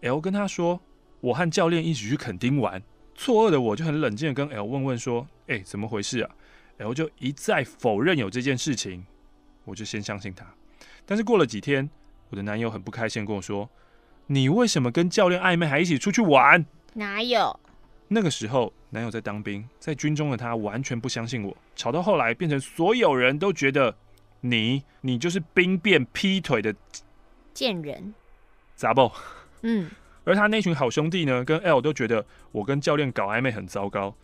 [SPEAKER 1] ：“L 跟他说，我和教练一起去垦丁玩，错愕的我就很冷静的跟 L 问问说：“哎，怎么回事啊？”L 就一再否认有这件事情，我就先相信他。但是过了几天，我的男友很不开心跟我说：“你为什么跟教练暧昧，还一起出去玩？”
[SPEAKER 2] 哪有？
[SPEAKER 1] 那个时候，男友在当兵，在军中的他完全不相信我，吵到后来变成所有人都觉得你，你就是兵变劈腿的
[SPEAKER 2] 贱人，
[SPEAKER 1] 杂爆。
[SPEAKER 2] 嗯，
[SPEAKER 1] 而他那群好兄弟呢，跟 L 都觉得我跟教练搞暧昧很糟糕。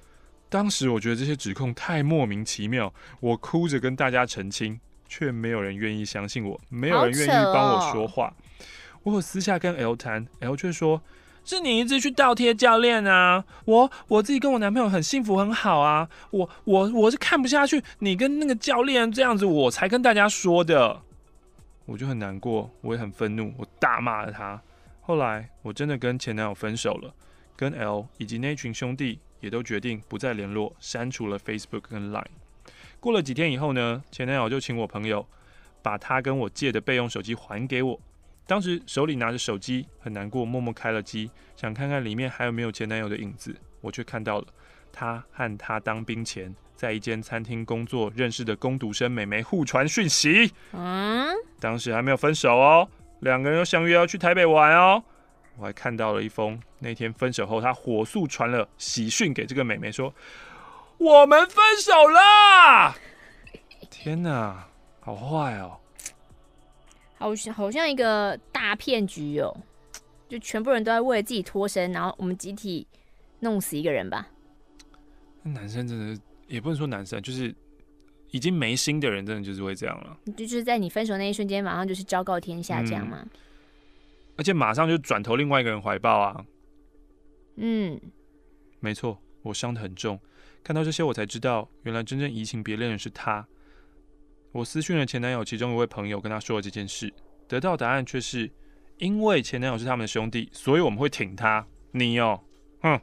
[SPEAKER 1] 当时我觉得这些指控太莫名其妙，我哭着跟大家澄清，却没有人愿意相信我，没有人愿意帮我说话。我有私下跟 L 谈，L 却说。是你一直去倒贴教练啊！我我自己跟我男朋友很幸福很好啊！我我我是看不下去你跟那个教练这样子，我才跟大家说的。我就很难过，我也很愤怒，我大骂了他。后来我真的跟前男友分手了，跟 L 以及那群兄弟也都决定不再联络，删除了 Facebook 跟 Line。过了几天以后呢，前男友就请我朋友把他跟我借的备用手机还给我。当时手里拿着手机，很难过，默默开了机，想看看里面还有没有前男友的影子。我却看到了他和他当兵前在一间餐厅工作认识的工读生美眉互传讯息。嗯，当时还没有分手哦，两个人又相约要去台北玩哦。我还看到了一封那天分手后，他火速传了喜讯给这个美眉，说：“我们分手啦。”天哪，好坏哦！
[SPEAKER 2] 好像好像一个大骗局哦，就全部人都在为了自己脱身，然后我们集体弄死一个人吧。
[SPEAKER 1] 男生真的也不能说男生，就是已经没心的人，真的就是会这样了。
[SPEAKER 2] 就是在你分手那一瞬间，马上就是昭告天下这样吗？嗯，
[SPEAKER 1] 而且马上就转投另外一个人怀抱啊。
[SPEAKER 2] 嗯，
[SPEAKER 1] 没错，我伤得很重。看到这些，我才知道，原来真正移情别恋的是他。我私讯了前男友其中一位朋友，跟他说了这件事，得到答案却是因为前男友是他们的兄弟，所以我们会挺他。你哦，哼！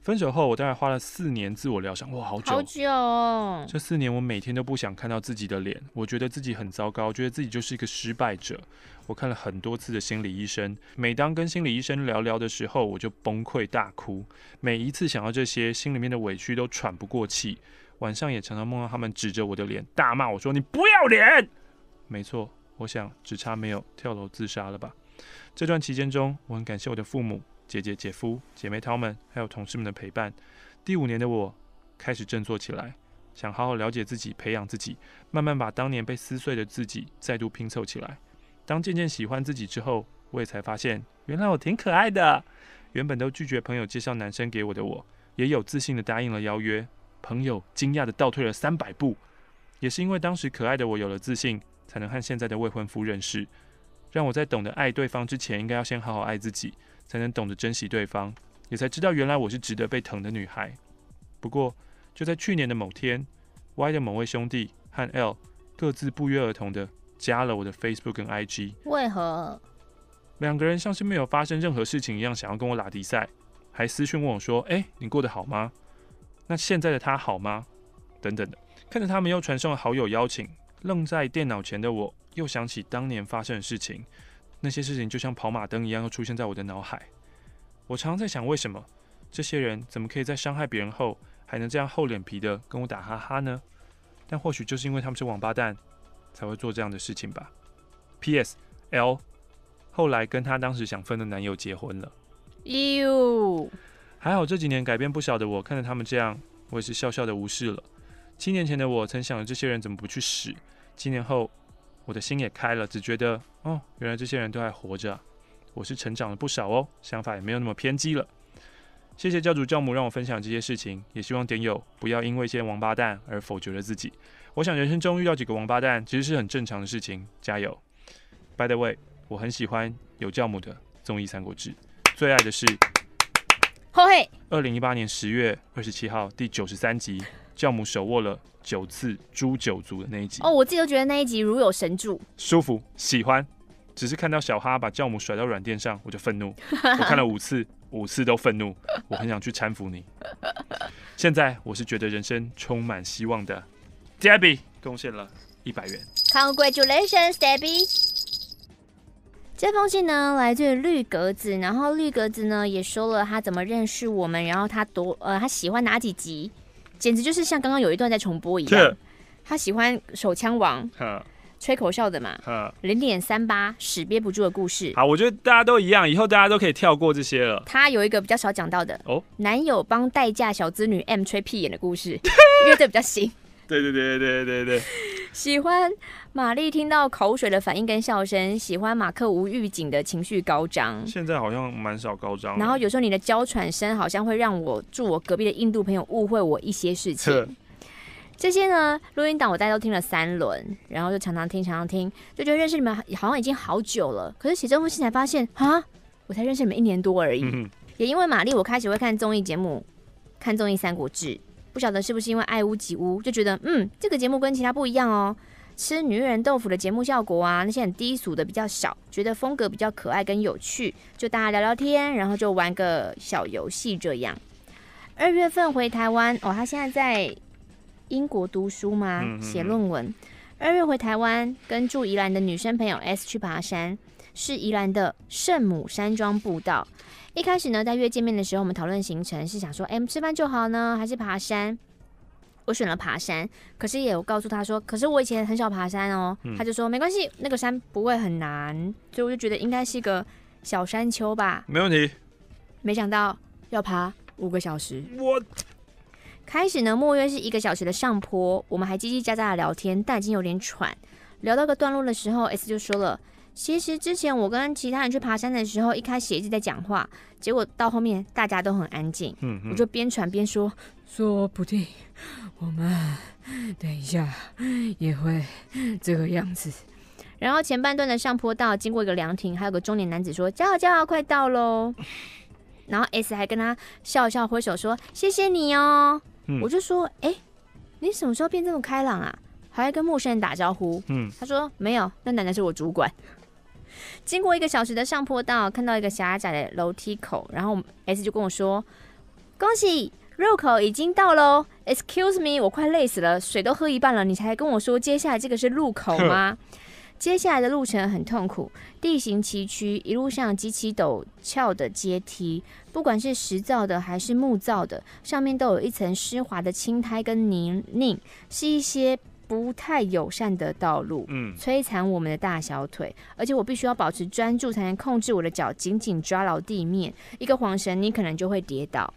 [SPEAKER 1] 分手后，我大概花了四年自我疗伤，哇，好久，
[SPEAKER 2] 好久哦。
[SPEAKER 1] 这四年，我每天都不想看到自己的脸，我觉得自己很糟糕，觉得自己就是一个失败者。我看了很多次的心理医生，每当跟心理医生聊聊的时候，我就崩溃大哭。每一次想到这些，心里面的委屈都喘不过气。晚上也常常梦到他们指着我的脸大骂我说：“你不要脸！”没错，我想只差没有跳楼自杀了吧。这段期间中，我很感谢我的父母、姐姐、姐夫、姐妹他们，还有同事们的陪伴。第五年的我开始振作起来，想好好了解自己，培养自己，慢慢把当年被撕碎的自己再度拼凑起来。当渐渐喜欢自己之后，我也才发现，原来我挺可爱的。原本都拒绝朋友介绍男生给我的我，也有自信的答应了邀约。朋友惊讶地倒退了三百步，也是因为当时可爱的我有了自信，才能和现在的未婚夫认识，让我在懂得爱对方之前，应该要先好好爱自己，才能懂得珍惜对方，也才知道原来我是值得被疼的女孩。不过就在去年的某天，Y 的某位兄弟和 L 各自不约而同的加了我的 Facebook 跟 IG，
[SPEAKER 2] 为何？
[SPEAKER 1] 两个人像是没有发生任何事情一样，想要跟我拉迪赛，还私讯问我说：“哎，你过得好吗？”那现在的他好吗？等等的，看着他们又传送了好友邀请，愣在电脑前的我，又想起当年发生的事情，那些事情就像跑马灯一样，又出现在我的脑海。我常常在想，为什么这些人怎么可以在伤害别人后，还能这样厚脸皮的跟我打哈哈呢？但或许就是因为他们是王八蛋，才会做这样的事情吧。P.S. L 后来跟他当时想分的男友结婚了。
[SPEAKER 2] 哟。
[SPEAKER 1] 还好这几年改变不小的我，看着他们这样，我也是笑笑的无视了。七年前的我曾想着这些人怎么不去死，七年后我的心也开了，只觉得哦，原来这些人都还活着，我是成长了不少哦，想法也没有那么偏激了。谢谢教主教母让我分享这些事情，也希望点友不要因为一些王八蛋而否决了自己。我想人生中遇到几个王八蛋其实是很正常的事情，加油。By the way，我很喜欢有教母的综艺《三国志》，最爱的是。二零一八年十月二十七号第九十三集，教母手握了九次诛九族的那一集。
[SPEAKER 2] 哦，我自己都觉得那一集如有神助，
[SPEAKER 1] 舒服，喜欢。只是看到小哈把教母甩到软垫上，我就愤怒。(laughs) 我看了五次，五次都愤怒。我很想去搀扶你。现在我是觉得人生充满希望的。Debbie 贡献了一百元。
[SPEAKER 2] Congratulations, Debbie。这封信呢，来自于绿格子，然后绿格子呢也说了他怎么认识我们，然后他多呃他喜欢哪几集，简直就是像刚刚有一段在重播一样。他喜欢手枪王，吹口哨的嘛，零点三八屎憋不住的故事。
[SPEAKER 1] 好，我觉得大家都一样，以后大家都可以跳过这些了。
[SPEAKER 2] 他有一个比较少讲到的哦，男友帮代驾小资女 M 吹屁眼的故事，(laughs) 因为这比较新。
[SPEAKER 1] 对对对对对对，
[SPEAKER 2] 喜欢玛丽听到口水的反应跟笑声，喜欢马克无预警的情绪高涨。
[SPEAKER 1] 现在好像蛮少高涨。
[SPEAKER 2] 然后有时候你的娇喘声好像会让我住我隔壁的印度朋友误会我一些事情。这些呢，录音档我大概都听了三轮，然后就常常听，常常听，就觉得认识你们好像已经好久了。可是写这封信才发现，啊，我才认识你们一年多而已。嗯、也因为玛丽，我开始会看综艺节目，看综艺《三国志》。不晓得是不是因为爱屋及乌，就觉得嗯，这个节目跟其他不一样哦。吃女人豆腐的节目效果啊，那些很低俗的比较少，觉得风格比较可爱跟有趣，就大家聊聊天，然后就玩个小游戏这样。二月份回台湾哦，他现在在英国读书吗？写论文。二月回台湾，跟住宜兰的女生朋友 S 去爬山，是宜兰的圣母山庄步道。一开始呢，在约见面的时候，我们讨论行程是想说，哎，吃饭就好呢，还是爬山？我选了爬山，可是也有告诉他说，可是我以前很少爬山哦。嗯、他就说没关系，那个山不会很难，所以我就觉得应该是一个小山丘吧。
[SPEAKER 1] 没问题。
[SPEAKER 2] 没想到要爬五个小时。
[SPEAKER 1] 我
[SPEAKER 2] 开始呢，莫约是一个小时的上坡，我们还叽叽喳喳的聊天，但已经有点喘。聊到个段落的时候，S 就说了。其实之前我跟其他人去爬山的时候，一开始一直在讲话，结果到后面大家都很安静。嗯，嗯，我就边喘边说，说不定我们等一下也会这个样子。然后前半段的上坡道经过一个凉亭，还有个中年男子说：“加油加油，快到喽！”然后 S 还跟他笑笑挥手说：“谢谢你哦。嗯”我就说：“哎，你什么时候变这么开朗啊？还会跟陌生人打招呼？”嗯，他说：“没有，那奶奶是我主管。”经过一个小时的上坡道，看到一个狭窄的楼梯口，然后 S 就跟我说：“恭喜，入口已经到喽。”Excuse me，我快累死了，水都喝一半了，你才跟我说接下来这个是入口吗？(laughs) 接下来的路程很痛苦，地形崎岖，一路上极其陡峭的阶梯，不管是石造的还是木造的，上面都有一层湿滑的青苔跟泥泞，是一些。不太友善的道路，嗯，摧残我们的大小腿，而且我必须要保持专注，才能控制我的脚紧紧抓牢地面。一个晃神，你可能就会跌倒。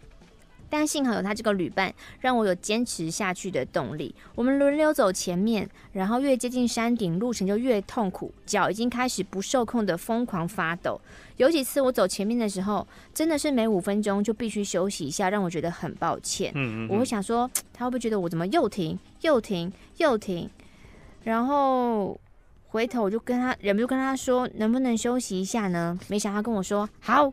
[SPEAKER 2] 但幸好有他这个旅伴，让我有坚持下去的动力。我们轮流走前面，然后越接近山顶，路程就越痛苦，脚已经开始不受控的疯狂发抖。有几次我走前面的时候，真的是每五分钟就必须休息一下，让我觉得很抱歉。嗯嗯嗯。我会想说，他会不会觉得我怎么又停又停又停？然后回头我就跟他忍不住跟他说，能不能休息一下呢？没想到他跟我说好。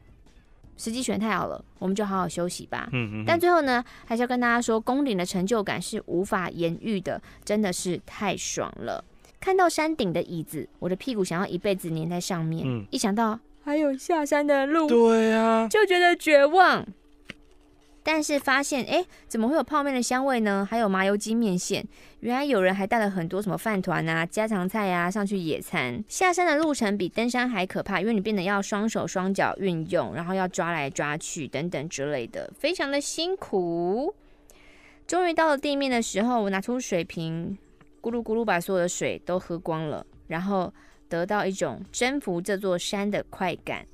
[SPEAKER 2] 时机选太好了，我们就好好休息吧。嗯嗯。但最后呢，还是要跟大家说，宫顶的成就感是无法言喻的，真的是太爽了。看到山顶的椅子，我的屁股想要一辈子粘在上面。嗯。一想到还有下山的路，
[SPEAKER 1] 对啊，
[SPEAKER 2] 就觉得绝望。但是发现，哎，怎么会有泡面的香味呢？还有麻油鸡面线，原来有人还带了很多什么饭团啊、家常菜啊上去野餐。下山的路程比登山还可怕，因为你变得要双手双脚运用，然后要抓来抓去等等之类的，非常的辛苦。终于到了地面的时候，我拿出水瓶，咕噜咕噜把所有的水都喝光了，然后得到一种征服这座山的快感。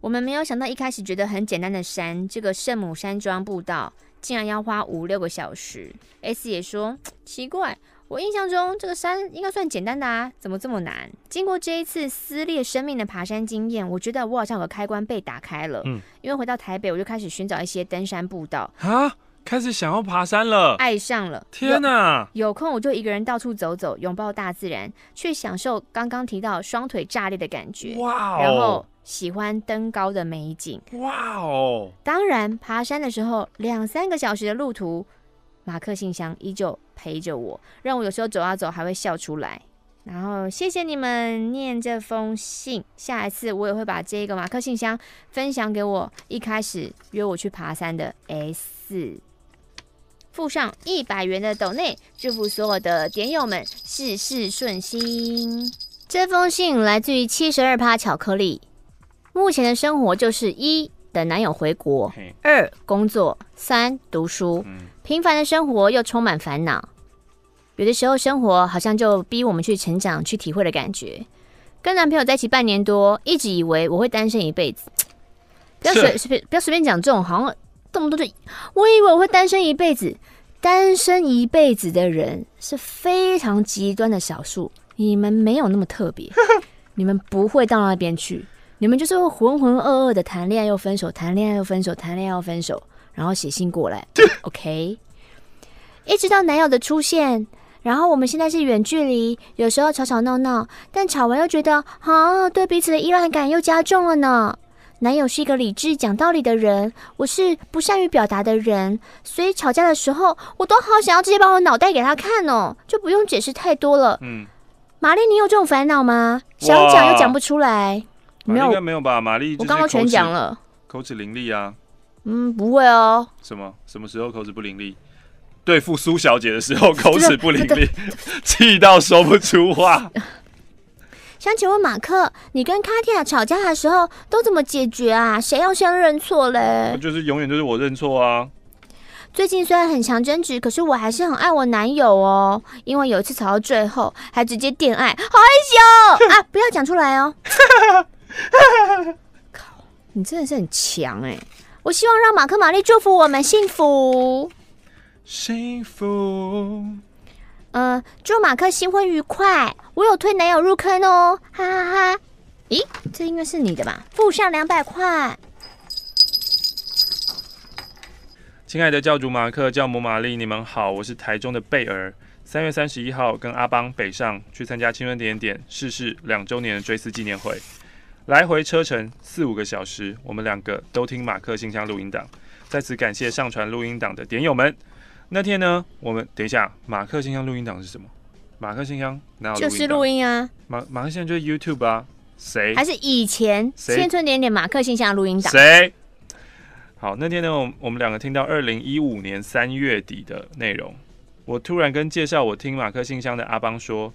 [SPEAKER 2] 我们没有想到，一开始觉得很简单的山，这个圣母山庄步道，竟然要花五六个小时。S 也说奇怪，我印象中这个山应该算简单的啊，怎么这么难？经过这一次撕裂生命的爬山经验，我觉得我好像有个开关被打开了。嗯，因为回到台北，我就开始寻找一些登山步道
[SPEAKER 1] 啊，开始想要爬山了，
[SPEAKER 2] 爱上了。
[SPEAKER 1] 天哪！
[SPEAKER 2] 有，有空我就一个人到处走走，拥抱大自然，去享受刚刚提到双腿炸裂的感觉。哇哦！然后。喜欢登高的美景，哇哦！当然，爬山的时候两三个小时的路途，马克信箱依旧陪着我，让我有时候走啊走还会笑出来。然后谢谢你们念这封信，下一次我也会把这个马克信箱分享给我一开始约我去爬山的 S，附上一百元的斗内，祝福所有的点友们事事顺心。这封信来自于七十二趴巧克力。目前的生活就是一等男友回国，二工作，三读书。平凡的生活又充满烦恼。有的时候生活好像就逼我们去成长、去体会的感觉。跟男朋友在一起半年多，一直以为我会单身一辈子。不要随随便不要随便讲这种，好像动不动就我以为我会单身一辈子。单身一辈子的人是非常极端的少数，你们没有那么特别，(laughs) 你们不会到那边去。你们就是会浑浑噩噩的谈恋爱又分手，谈恋爱又分手，谈恋爱又分手，然后写信过来，(laughs) OK。一直到男友的出现，然后我们现在是远距离，有时候吵吵闹闹，但吵完又觉得啊，对彼此的依赖感又加重了呢。男友是一个理智讲道理的人，我是不善于表达的人，所以吵架的时候，我都好想要直接把我脑袋给他看哦，就不用解释太多了。嗯，玛丽，你有这种烦恼吗？想讲又讲不出来。
[SPEAKER 1] 没有，应该没有吧？玛丽，
[SPEAKER 2] 我刚刚全讲了，
[SPEAKER 1] 口齿伶俐啊。
[SPEAKER 2] 嗯，不会哦。
[SPEAKER 1] 什么？什么时候口齿不伶俐？对付苏小姐的时候口齿不伶俐，(laughs) 气到说不出话。
[SPEAKER 2] 想请问马克，你跟卡蒂亚吵架的时候都怎么解决啊？谁要先认错嘞？
[SPEAKER 1] 就是永远都是我认错啊。
[SPEAKER 2] 最近虽然很强争执，可是我还是很爱我男友哦。因为有一次吵到最后，还直接电爱，好害羞 (laughs) 啊！不要讲出来哦。(laughs) 靠，你真的是很强哎！我希望让马克、玛丽祝福我们幸福，
[SPEAKER 1] 幸福。
[SPEAKER 2] 呃，祝马克新婚愉快。我有推男友入坑哦，哈哈哈！咦，这应该是你的吧？付上两百块。
[SPEAKER 1] 亲爱的教主马克、教母玛丽，你们好，我是台中的贝儿。三月三十一号跟阿邦北上去参加青春点点逝世两周年的追思纪念会。来回车程四五个小时，我们两个都听马克信箱录音档。在此感谢上传录音档的点友们。那天呢，我们等一下，马克信箱录音档是什么？马克信箱哪有？
[SPEAKER 2] 就是录音啊。
[SPEAKER 1] 马马克信箱就是 YouTube 啊。谁？
[SPEAKER 2] 还是以前青春点点马克信箱录音档？
[SPEAKER 1] 谁？好，那天呢，我我们两个听到二零一五年三月底的内容。我突然跟介绍我听马克信箱的阿邦说，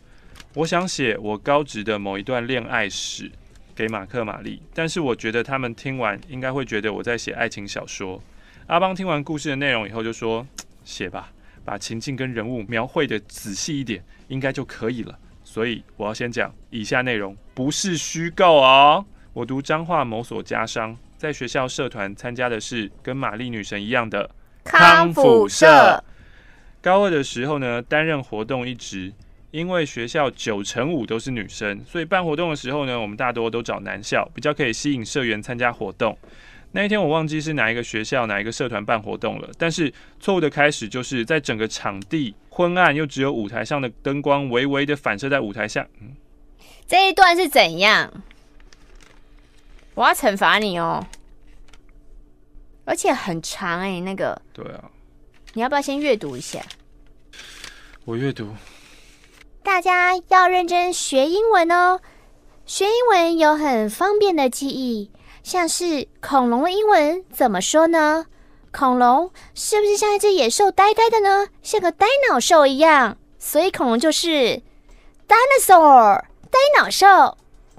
[SPEAKER 1] 我想写我高职的某一段恋爱史。给马克、玛丽，但是我觉得他们听完应该会觉得我在写爱情小说。阿邦听完故事的内容以后就说：“写吧，把情境跟人物描绘的仔细一点，应该就可以了。”所以我要先讲以下内容，不是虚构哦。我读彰化某所家商，在学校社团参加的是跟玛丽女神一样的
[SPEAKER 2] 康复社。
[SPEAKER 1] 高二的时候呢，担任活动一职。因为学校九成五都是女生，所以办活动的时候呢，我们大多都找男校，比较可以吸引社员参加活动。那一天我忘记是哪一个学校、哪一个社团办活动了，但是错误的开始就是在整个场地昏暗，又只有舞台上的灯光微微的反射在舞台下。嗯，
[SPEAKER 2] 这一段是怎样？我要惩罚你哦，而且很长哎，那个。
[SPEAKER 1] 对啊。
[SPEAKER 2] 你要不要先阅读一下？
[SPEAKER 1] 我阅读。
[SPEAKER 2] 大家要认真学英文哦！学英文有很方便的记忆，像是恐龙的英文怎么说呢？恐龙是不是像一只野兽呆呆的呢？像个呆脑兽一样，所以恐龙就是 dinosaur，呆脑兽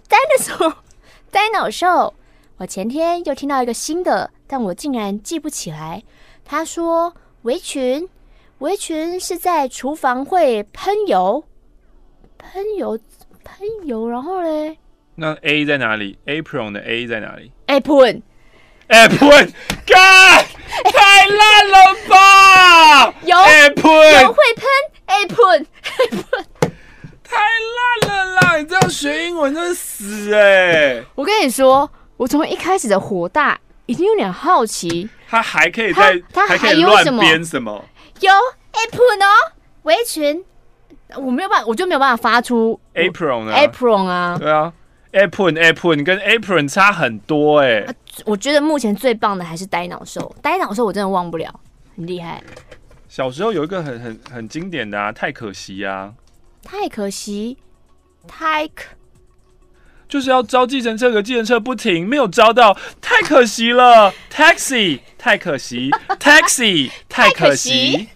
[SPEAKER 2] ，dinosaur，(laughs) 呆脑兽。我前天又听到一个新的，但我竟然记不起来。他说围裙，围裙是在厨房会喷油。喷油，喷油，然后嘞？
[SPEAKER 1] 那 A 在哪里？Apron 的 A 在哪里
[SPEAKER 2] ？Apron，Apron，
[SPEAKER 1] 干，(laughs) 太烂了吧！
[SPEAKER 2] 有
[SPEAKER 1] ，Apron，
[SPEAKER 2] 油会喷，Apron，Apron，
[SPEAKER 1] 太烂了啦！你这样学英文真是死哎、欸！
[SPEAKER 2] 我跟你说，我从一开始的火大已经有点好奇，
[SPEAKER 1] 他还可以在，
[SPEAKER 2] 他
[SPEAKER 1] 还可以乱编什么？
[SPEAKER 2] 有 Apron 哦，围裙。我没有办法，我就没有办法发出
[SPEAKER 1] apron 啊
[SPEAKER 2] ，apron 啊，
[SPEAKER 1] 对啊，apron apron 跟 apron 差很多哎、欸。
[SPEAKER 2] 我觉得目前最棒的还是呆脑兽，呆脑兽我真的忘不了，很厉害。
[SPEAKER 1] 小时候有一个很很很经典的啊，太可惜啊，
[SPEAKER 2] 太可惜，太可，
[SPEAKER 1] 就是要招计程车，可计程车不停，没有招到，太可惜了。taxi 太可惜，(laughs) taxi 太可惜。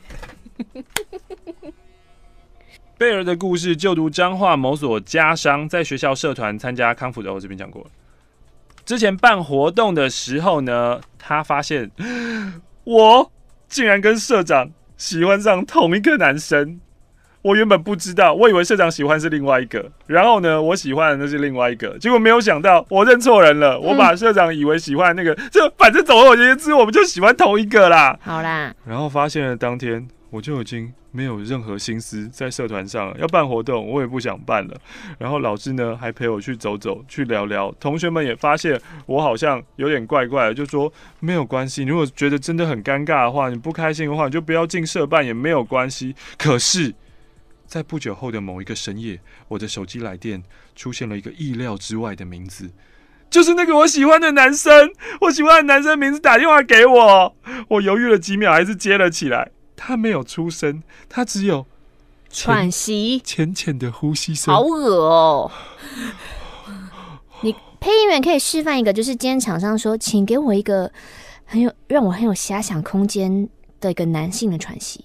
[SPEAKER 1] 贝尔的故事，就读彰化某所家商，在学校社团参加康复的，我这边讲过了。之前办活动的时候呢，他发现我竟然跟社长喜欢上同一个男生。我原本不知道，我以为社长喜欢是另外一个，然后呢，我喜欢的那是另外一个，结果没有想到我认错人了，我把社长以为喜欢那个，这、嗯、反正总而言之，我们就喜欢同一个啦。
[SPEAKER 2] 好啦，
[SPEAKER 1] 然后发现了当天，我就已经没有任何心思在社团上了，要办活动，我也不想办了。然后老师呢，还陪我去走走，去聊聊。同学们也发现我好像有点怪怪的，就说没有关系，如果觉得真的很尴尬的话，你不开心的话，你就不要进社办也没有关系。可是。在不久后的某一个深夜，我的手机来电出现了一个意料之外的名字，就是那个我喜欢的男生。我喜欢的男生名字打电话给我，我犹豫了几秒，还是接了起来。他没有出声，他只有
[SPEAKER 2] 喘息、
[SPEAKER 1] 浅浅的呼吸声。
[SPEAKER 2] 好恶哦！你配音员可以示范一个，就是今天场上说，请给我一个很有让我很有遐想空间的一个男性的喘息。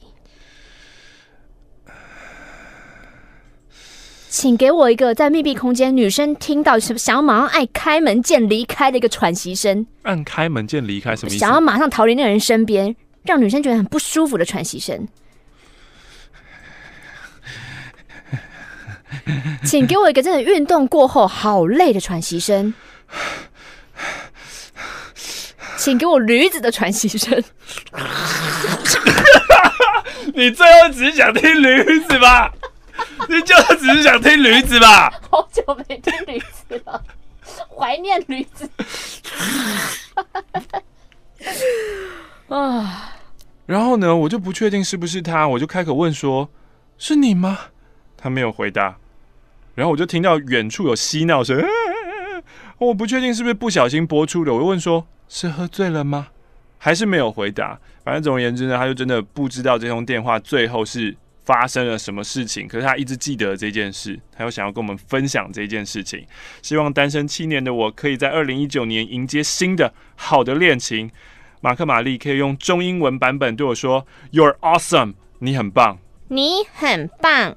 [SPEAKER 2] 请给我一个在密闭空间，女生听到是想要马上按开门键离开的一个喘息声。
[SPEAKER 1] 按开门键离开什么意思？
[SPEAKER 2] 想要马上逃离那个人身边，让女生觉得很不舒服的喘息声。(laughs) 请给我一个真的运动过后好累的喘息声。请给我驴子的喘息声。(laughs)
[SPEAKER 1] 你最后只是想听驴子吧？你就只是想听驴子吧？(laughs)
[SPEAKER 2] 好久没听驴子了，怀念驴子。
[SPEAKER 1] 啊！然后呢，我就不确定是不是他，我就开口问说：“是你吗？”他没有回答。然后我就听到远处有嬉闹声，我不确定是不是不小心播出的。我就问说：“是喝醉了吗？”还是没有回答。反正总而言之呢，他就真的不知道这通电话最后是。发生了什么事情？可是他一直记得这件事，他又想要跟我们分享这件事情。希望单身七年的我，可以在二零一九年迎接新的好的恋情。马克玛丽可以用中英文版本对我说：“You're awesome，你很棒，
[SPEAKER 2] 你很棒。”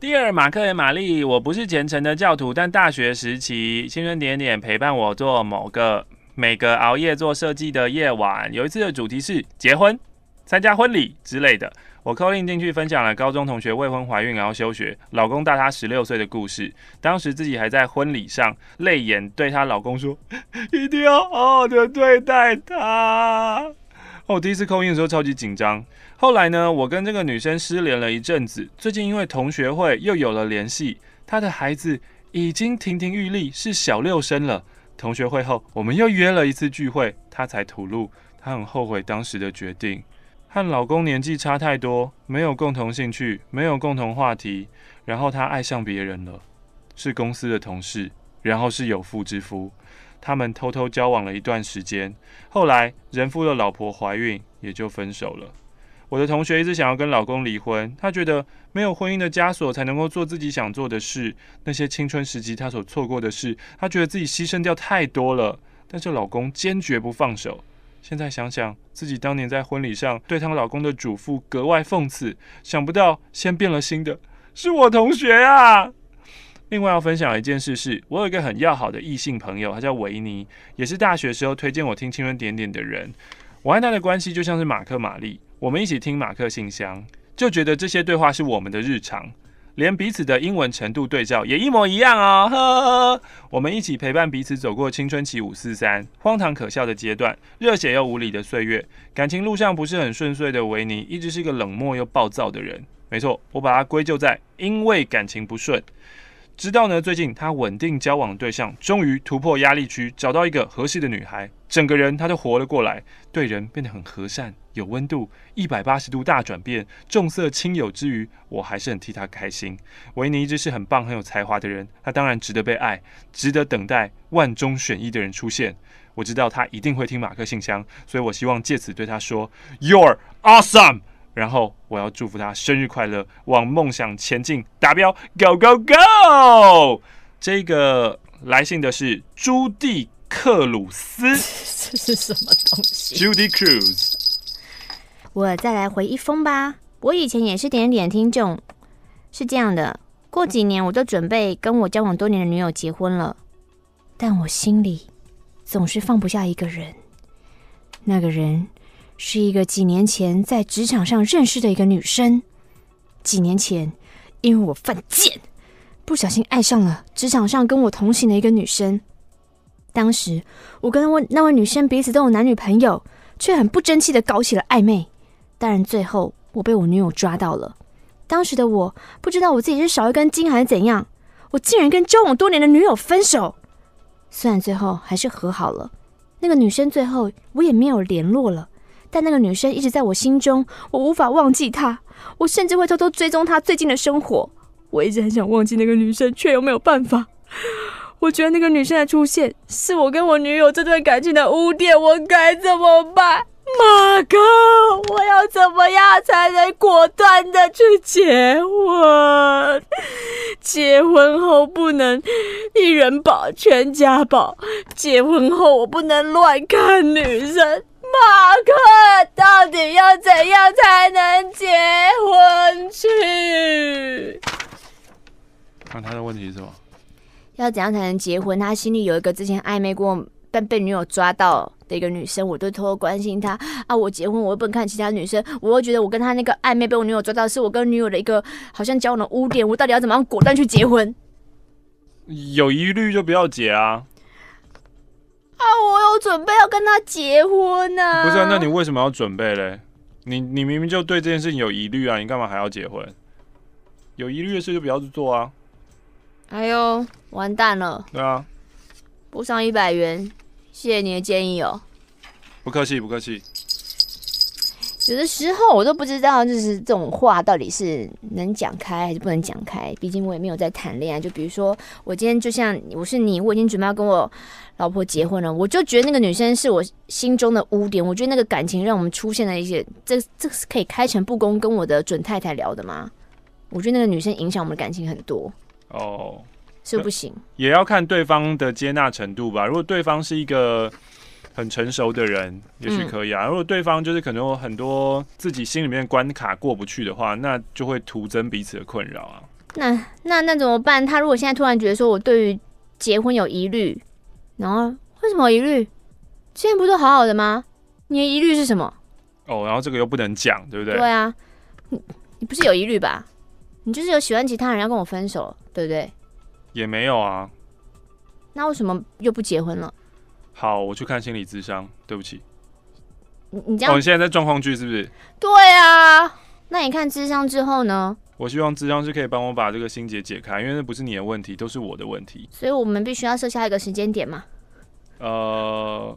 [SPEAKER 1] 第二，马克和玛丽，我不是虔诚的教徒，但大学时期，青春点点陪伴我做某个每个熬夜做设计的夜晚。有一次的主题是结婚、参加婚礼之类的。我 call in 进去分享了高中同学未婚怀孕然后休学，老公大她十六岁的故事。当时自己还在婚礼上泪眼对她老公说：“一定要好好的对待她。”我第一次 call in 的时候超级紧张。后来呢，我跟这个女生失联了一阵子，最近因为同学会又有了联系。她的孩子已经亭亭玉立，是小六生了。同学会后，我们又约了一次聚会，她才吐露，她很后悔当时的决定。和老公年纪差太多，没有共同兴趣，没有共同话题，然后她爱上别人了，是公司的同事，然后是有妇之夫，他们偷偷交往了一段时间，后来人夫的老婆怀孕，也就分手了。我的同学一直想要跟老公离婚，她觉得没有婚姻的枷锁才能够做自己想做的事，那些青春时期她所错过的事，她觉得自己牺牲掉太多了，但是老公坚决不放手。现在想想，自己当年在婚礼上对她老公的嘱咐格外讽刺。想不到先变了心的是我同学啊！另外要分享一件事是，我有一个很要好的异性朋友，他叫维尼，也是大学时候推荐我听青春点点的人。我和他的关系就像是马克玛丽，我们一起听马克信箱，就觉得这些对话是我们的日常。连彼此的英文程度对照也一模一样哦，呵呵。我们一起陪伴彼此走过青春期五四三荒唐可笑的阶段，热血又无理的岁月。感情路上不是很顺遂的维尼，一直是个冷漠又暴躁的人。没错，我把它归咎在因为感情不顺。直到呢，最近他稳定交往的对象终于突破压力区，找到一个合适的女孩，整个人他就活了过来，对人变得很和善、有温度，一百八十度大转变。重色轻友之余，我还是很替他开心。维尼一直是很棒、很有才华的人，他当然值得被爱，值得等待万中选一的人出现。我知道他一定会听马克信箱，所以我希望借此对他说：“You're awesome。”然后我要祝福他生日快乐，往梦想前进，达标，Go Go Go！这个来信的是朱蒂克鲁斯，
[SPEAKER 2] 这是什么东西
[SPEAKER 1] ？Judy Cruz，
[SPEAKER 2] 我再来回一封吧。我以前也是点点听众，是这样的，过几年我都准备跟我交往多年的女友结婚了，但我心里总是放不下一个人。那个人是一个几年前在职场上认识的一个女生。几年前，因为我犯贱，不小心爱上了职场上跟我同行的一个女生。当时我跟我那位女生彼此都有男女朋友，却很不争气的搞起了暧昧。当然，最后我被我女友抓到了。当时的我不知道我自己是少一根筋还是怎样，我竟然跟交往多年的女友分手。虽然最后还是和好了，那个女生最后我也没有联络了，但那个女生一直在我心中，我无法忘记她。我甚至会偷偷追踪她最近的生活。我一直很想忘记那个女生，却又没有办法。我觉得那个女生的出现是我跟我女友这段感情的污点，我该怎么办？马哥，我要怎么样才能果断的去结婚？结婚后不能一人保全家保，结婚后我不能乱看女生。马克，到底要怎样才能结婚去？
[SPEAKER 1] 那他的问题是什么？
[SPEAKER 2] 要怎样才能结婚？他心里有一个之前暧昧过，但被女友抓到的一个女生，我都偷偷关心她啊。我结婚，我又不能看其他女生，我又觉得我跟他那个暧昧被我女友抓到，是我跟女友的一个好像交往的污点。我到底要怎么样果断去结婚？
[SPEAKER 1] 有疑虑就不要结啊！
[SPEAKER 2] 啊，我有准备要跟他结婚呢、啊。
[SPEAKER 1] 不是啊，那你为什么要准备嘞？你你明明就对这件事情有疑虑啊，你干嘛还要结婚？有疑虑的事就不要去做啊。
[SPEAKER 2] 哎呦，完蛋了！
[SPEAKER 1] 对啊，
[SPEAKER 2] 补上一百元，谢谢你的建议哦。
[SPEAKER 1] 不客气，不客气。
[SPEAKER 2] 有的时候我都不知道，就是这种话到底是能讲开还是不能讲开。毕竟我也没有在谈恋爱。就比如说，我今天就像我是你，我已经准备要跟我老婆结婚了，我就觉得那个女生是我心中的污点。我觉得那个感情让我们出现了一些，这这是可以开诚布公跟我的准太太聊的吗？我觉得那个女生影响我们的感情很多。哦，是不行，
[SPEAKER 1] 也要看对方的接纳程度吧。如果对方是一个很成熟的人，也许可以啊。嗯、如果对方就是可能有很多自己心里面关卡过不去的话，那就会徒增彼此的困扰啊。
[SPEAKER 2] 那那那怎么办？他如果现在突然觉得说我对于结婚有疑虑，然后为什么有疑虑？之前不是好好的吗？你的疑虑是什么？
[SPEAKER 1] 哦，然后这个又不能讲，对不对？
[SPEAKER 2] 对啊，你你不是有疑虑吧？你就是有喜欢其他人要跟我分手，对不对？
[SPEAKER 1] 也没有啊。
[SPEAKER 2] 那为什么又不结婚了？
[SPEAKER 1] 好，我去看心理智商。对不起。
[SPEAKER 2] 你你这样，
[SPEAKER 1] 哦，你现在在状况剧是不是？
[SPEAKER 2] 对啊。那你看智商之后呢？
[SPEAKER 1] 我希望智商是可以帮我把这个心结解开，因为那不是你的问题，都是我的问题。
[SPEAKER 2] 所以我们必须要设下一个时间点嘛。
[SPEAKER 1] 呃，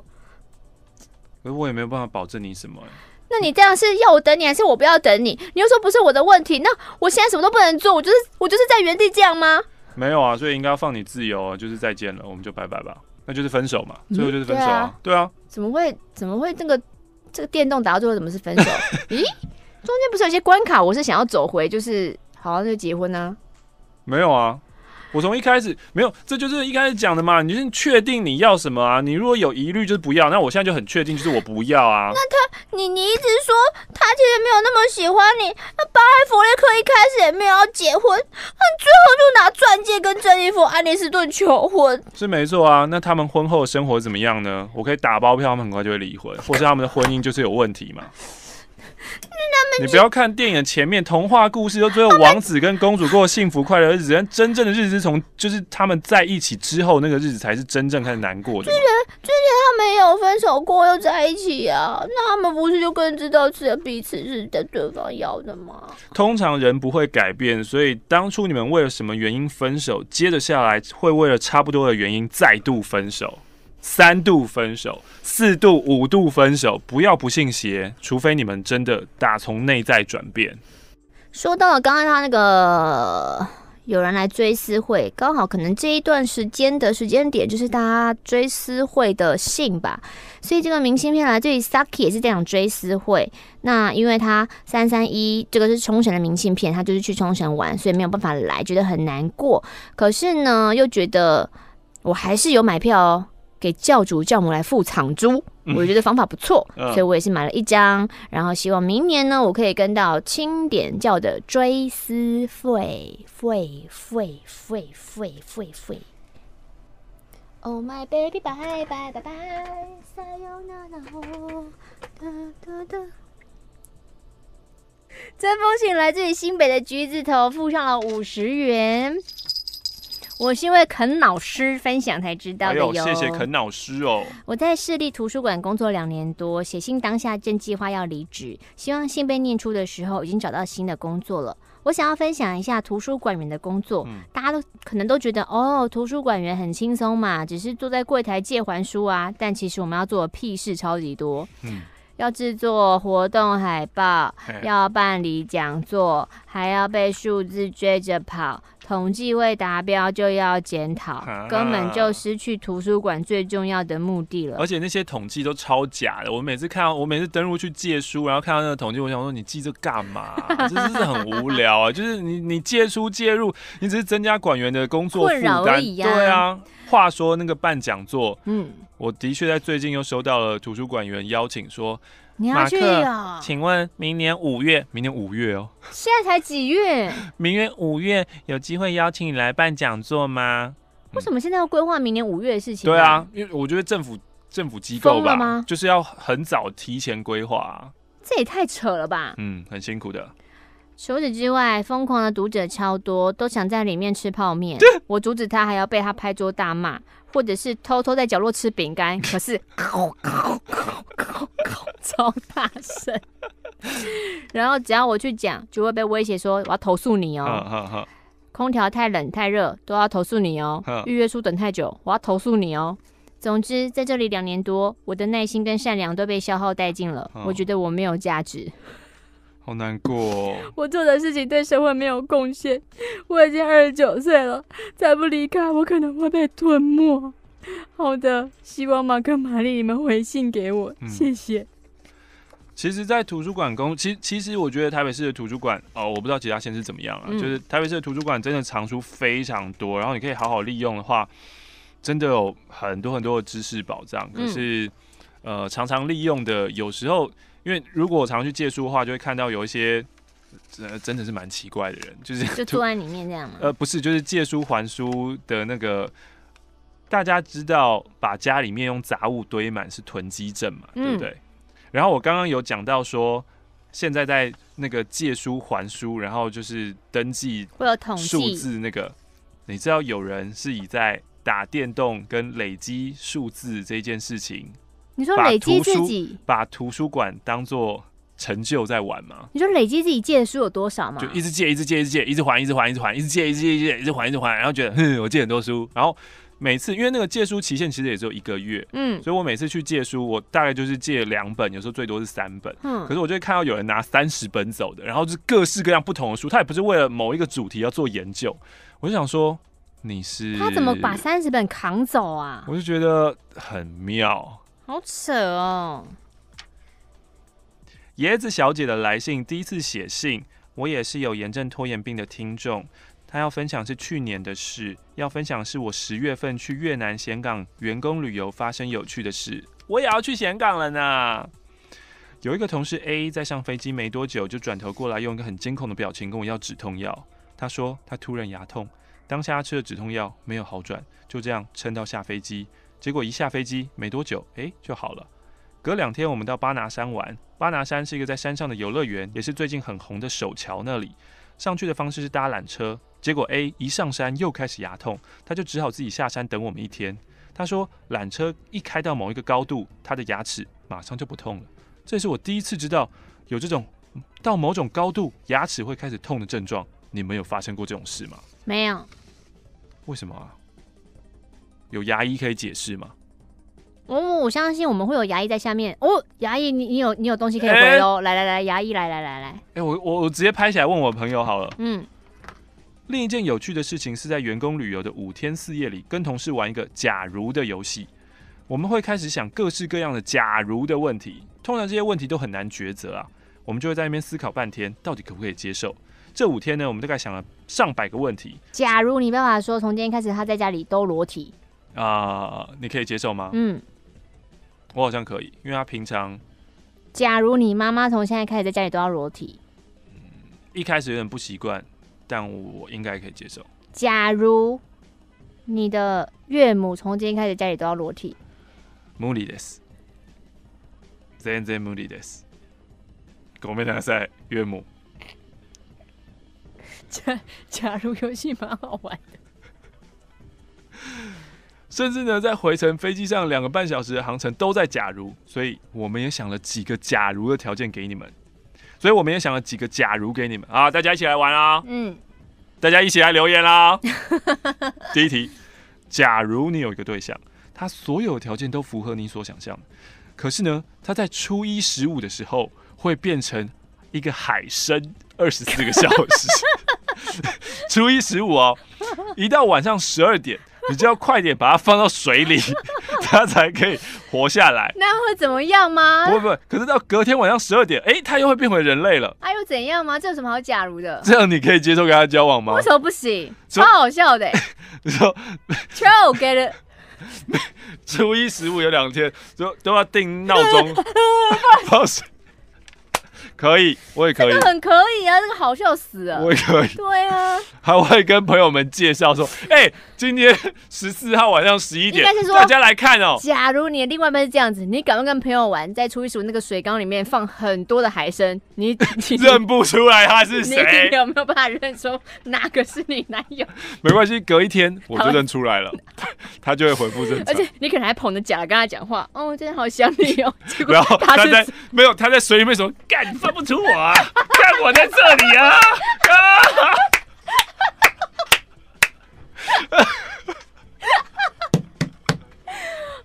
[SPEAKER 1] 可是我也没有办法保证你什么。
[SPEAKER 2] 那你这样是要我等你，还是我不要等你？你又说不是我的问题，那我现在什么都不能做，我就是我就是在原地这样吗？
[SPEAKER 1] 没有啊，所以应该要放你自由啊，就是再见了，我们就拜拜吧，那就是分手嘛，最后就是分手啊，嗯、对啊。
[SPEAKER 2] 怎么会怎么会这个这个电动打到最后怎么是分手？(laughs) 咦，中间不是有些关卡，我是想要走回，就是好，那就结婚呢？
[SPEAKER 1] 没有啊。我从一开始没有，这就是一开始讲的嘛。你就是确定你要什么啊？你如果有疑虑，就是不要。那我现在就很确定，就是我不要啊。
[SPEAKER 2] 那他，你你一直说他其实没有那么喜欢你。那巴莱弗雷克一开始也没有要结婚，那最后就拿钻戒跟珍妮佛·安妮斯顿求婚。
[SPEAKER 1] 是没错啊。那他们婚后的生活怎么样呢？我可以打包票，他们很快就会离婚，或是他们的婚姻就是有问题嘛。你不要看电影前面童话故事，就最后王子跟公主过幸福快乐的日子，但真正的日子是从就是他们在一起之后那个日子才是真正开始难过的。之前
[SPEAKER 2] 之前他们有分手过又在一起啊，那他们不是就更知道是彼此是在对方要的吗？
[SPEAKER 1] 通常人不会改变，所以当初你们为了什么原因分手，接着下来会为了差不多的原因再度分手。三度分手，四度、五度分手，不要不信邪，除非你们真的打从内在转变。
[SPEAKER 2] 说到了刚刚他那个有人来追思会，刚好可能这一段时间的时间点就是大家追思会的信吧，所以这个明信片来自于 Saki 也是这样追思会。那因为他三三一这个是冲绳的明信片，他就是去冲绳玩，所以没有办法来，觉得很难过。可是呢，又觉得我还是有买票哦。给教主教母来付场租，我觉得方法不错，
[SPEAKER 1] 嗯、
[SPEAKER 2] 所以我也是买了一张。然后希望明年呢，我可以跟到清点教的追思会，会会会会会会。Oh my baby bye bye bye bye sayonara 哒哒哒。这封信来自于新北的橘子头，附上了五十元。我是因为肯老师分享才知道的哟。
[SPEAKER 1] 谢谢肯老师哦。
[SPEAKER 2] 我在市立图书馆工作两年多，写信当下正计划要离职，希望信被念出的时候已经找到新的工作了。我想要分享一下图书馆员的工作，嗯、大家都可能都觉得哦，图书馆员很轻松嘛，只是坐在柜台借还书啊。但其实我们要做的屁事超级多。嗯要制作活动海报，要办理讲座，还要被数字追着跑，统计未达标就要检讨，根本就失去图书馆最重要的目的了。
[SPEAKER 1] 而且那些统计都超假的，我每次看到，我每次登录去借书，然后看到那个统计，我想说你记这干嘛？这是不是很无聊啊？就是你你借书借入，你只是增加馆员的工作负担而已啊。对啊。话说那个办讲座，嗯，我的确在最近又收到了图书馆员邀请说，
[SPEAKER 2] 你要去啊？
[SPEAKER 1] 请问明年五月，明年五月哦，
[SPEAKER 2] 现在才几月？(laughs)
[SPEAKER 1] 明年五月有机会邀请你来办讲座吗？
[SPEAKER 2] 为什么现在要规划明年五月的事情？
[SPEAKER 1] 对啊，因为我觉得政府政府机构吧，就是要很早提前规划啊，
[SPEAKER 2] 这也太扯了吧？
[SPEAKER 1] 嗯，很辛苦的。
[SPEAKER 2] 除此之外，疯狂的读者超多，都想在里面吃泡面。我阻止他，还要被他拍桌大骂，或者是偷偷在角落吃饼干。可是，(laughs) 超大声。然后只要我去讲，就会被威胁说我要投诉你哦。空调太冷太热都要投诉你哦。预约书等太久，我要投诉你哦。总之，在这里两年多，我的耐心跟善良都被消耗殆尽了。我觉得我没有价值。(laughs)
[SPEAKER 1] 好难过哦，
[SPEAKER 2] 我做的事情对社会没有贡献，我已经二十九岁了，再不离开，我可能会被吞没。好的，希望马克、玛丽你们回信给我，嗯、谢谢。
[SPEAKER 1] 其实，在图书馆工，其其实我觉得台北市的图书馆哦，我不知道其他县市怎么样啊，嗯、就是台北市的图书馆真的藏书非常多，然后你可以好好利用的话，真的有很多很多的知识宝藏。可是，嗯、呃，常常利用的有时候。因为如果我常去借书的话，就会看到有一些，呃，真的是蛮奇怪的人，就是
[SPEAKER 2] 就坐在里面这样吗？
[SPEAKER 1] 呃，不是，就是借书还书的那个。大家知道，把家里面用杂物堆满是囤积症嘛，嗯、对不对？然后我刚刚有讲到说，现在在那个借书还书，然后就是登记
[SPEAKER 2] 会有统计
[SPEAKER 1] 数字那个，你知道有人是以在打电动跟累积数字这件事情。
[SPEAKER 2] 你说累积自己，
[SPEAKER 1] 把图书馆当做成就在玩吗？
[SPEAKER 2] 你说累积自己借的书有多少吗？
[SPEAKER 1] 就一直借，一直借，一直借，一直还，一直还，一直还，一直借，一直借，一直借，一直还，一直还，然后觉得，哼，我借很多书。然后每次因为那个借书期限其实也只有一个月，嗯，所以我每次去借书，我大概就是借两本，有时候最多是三本。嗯，可是我就会看到有人拿三十本走的，然后就是各式各样不同的书，他也不是为了某一个主题要做研究。我就想说，你是
[SPEAKER 2] 他怎么把三十本扛走啊？
[SPEAKER 1] 我就觉得很妙。
[SPEAKER 2] 好扯哦！
[SPEAKER 1] 椰子小姐的来信，第一次写信，我也是有炎症拖延病的听众。她要分享是去年的事，要分享是我十月份去越南峴港员工旅游发生有趣的事。我也要去峴港了呢。有一个同事 A 在上飞机没多久，就转头过来，用一个很惊恐的表情跟我要止痛药。他说他突然牙痛，当下吃了止痛药没有好转，就这样撑到下飞机。结果一下飞机没多久，哎，就好了。隔两天，我们到巴拿山玩。巴拿山是一个在山上的游乐园，也是最近很红的手桥那里。上去的方式是搭缆车。结果 A 一上山又开始牙痛，他就只好自己下山等我们一天。他说，缆车一开到某一个高度，他的牙齿马上就不痛了。这是我第一次知道有这种到某种高度牙齿会开始痛的症状。你们有发生过这种事吗？
[SPEAKER 2] 没有。
[SPEAKER 1] 为什么啊？有牙医可以解释吗？
[SPEAKER 2] 哦，我相信我们会有牙医在下面。哦，牙医，你你有你有东西可以回哦。欸、来来来，牙医来来来来。哎、
[SPEAKER 1] 欸，我我我直接拍起来问我朋友好了。嗯。另一件有趣的事情是在员工旅游的五天四夜里，跟同事玩一个假如的游戏。我们会开始想各式各样的假如的问题，通常这些问题都很难抉择啊。我们就会在那边思考半天，到底可不可以接受。这五天呢，我们大概想了上百个问题。
[SPEAKER 2] 假如你爸爸说从今天开始他在家里都裸体。
[SPEAKER 1] 啊、呃，你可以接受吗？
[SPEAKER 2] 嗯，
[SPEAKER 1] 我好像可以，因为他平常
[SPEAKER 2] 假如你妈妈从现在开始在家里都要裸体，
[SPEAKER 1] 一开始有点不习惯，但我应该可以接受。
[SPEAKER 2] 假如你的岳母从今天开始家里都要裸体，
[SPEAKER 1] 无理です。全然无理です。ごめんなさい，岳母。
[SPEAKER 2] 假假如游戏蛮好玩的。
[SPEAKER 1] 甚至呢，在回程飞机上两个半小时的航程都在假如，所以我们也想了几个假如的条件给你们，所以我们也想了几个假如给你们啊，大家一起来玩啊，嗯，大家一起来留言啦。第一题，假如你有一个对象，他所有条件都符合你所想象，可是呢，他在初一十五的时候会变成一个海参二十四个小时，(laughs) 初一十五哦，一到晚上十二点。你就要快点把它放到水里，(laughs) 它才可以活下来。(laughs)
[SPEAKER 2] 那会怎么样吗？
[SPEAKER 1] 不会不会，可是到隔天晚上十二点，哎、欸，它又会变回人类了。
[SPEAKER 2] 哎、啊、又怎样吗？这有什么好假如的？
[SPEAKER 1] 这样你可以接受跟他交往吗？
[SPEAKER 2] 为什么不行？超好笑的、欸。(laughs) 你说，超 get it。
[SPEAKER 1] 初一十五有两天，就都要定闹钟放水。可以，我也可以，
[SPEAKER 2] 这个很可以啊，这个好笑死了。
[SPEAKER 1] 我也可以，
[SPEAKER 2] 对啊，
[SPEAKER 1] 还会跟朋友们介绍说，(laughs) 哎、欸，今天十四号晚上十一点，应该是说大家来看哦。
[SPEAKER 2] 假如你的另外一半是这样子，你赶快跟朋友玩，在初一十五那个水缸里面放很多的海参，你，(laughs) 你 (laughs)
[SPEAKER 1] 认不出来他是谁？
[SPEAKER 2] 你有没有办法认出哪个是你男友？
[SPEAKER 1] 没关系，隔一天我就认出来了，他就会回复正常。
[SPEAKER 2] 而且你可能还捧着假跟他讲话，哦，我真的好想你哦。
[SPEAKER 1] 结果他在没有他在水里面说干。看不出我啊！看我在这里啊！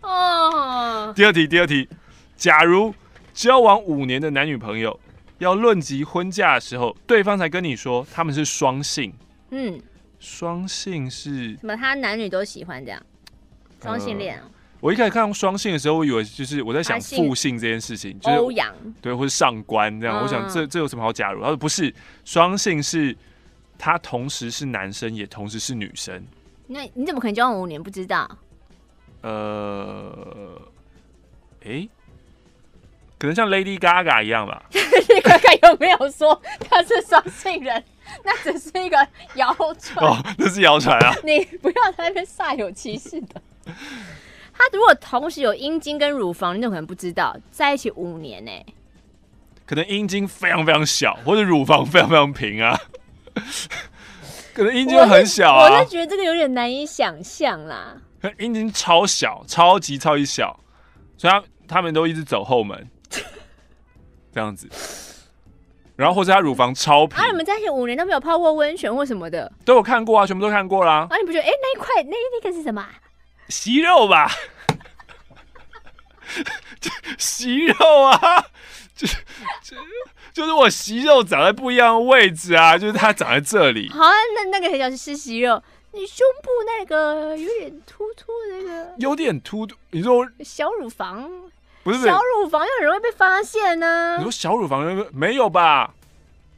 [SPEAKER 1] 啊！第二题，第二题，假如交往五年的男女朋友要论及婚嫁的时候，对方才跟你说他们是双性。嗯，双性是
[SPEAKER 2] 什么？他男女都喜欢这样，双性恋。
[SPEAKER 1] 我一开始看到双性的时候，我以为就是我在想复姓这件事情，就是欧阳对，或是上官这样。我想这这有什么好假如？他说不是，双性是他同时是男生也同时是女生。
[SPEAKER 2] 那你怎么可能交往五年不知道？
[SPEAKER 1] 呃，哎，可能像 Lady Gaga 一样吧。
[SPEAKER 2] Lady Gaga 有没有说他是双性人？那只是一个谣传
[SPEAKER 1] 哦，那是谣传啊！
[SPEAKER 2] 你不要在那边煞有其事的。他如果同时有阴茎跟乳房，你怎么可能不知道？在一起五年呢、欸？
[SPEAKER 1] 可能阴茎非常非常小，或者乳房非常非常平啊。(laughs) 可能阴茎很小啊。
[SPEAKER 2] 我是觉得这个有点难以想象啦。
[SPEAKER 1] 阴茎超小，超级超级小，所以他他们都一直走后门，这样子。然后或者他乳房超平。啊，
[SPEAKER 2] 你们在一起五年都没有泡过温泉或什么的？
[SPEAKER 1] 都有看过啊，全部都看过啦。
[SPEAKER 2] 啊，你不觉得？哎、欸，那一块那那个是什么？
[SPEAKER 1] 息肉吧，息肉啊，就就就是我息肉长在不一样的位置啊，就是它长在这里。
[SPEAKER 2] 好、啊，那那个很像是息肉，你胸部那个有点突突的那个，
[SPEAKER 1] 有点突突。你说
[SPEAKER 2] 小乳房
[SPEAKER 1] 不是，不是
[SPEAKER 2] 小乳房又很容易被发现呢、啊？
[SPEAKER 1] 你说小乳房没有吧？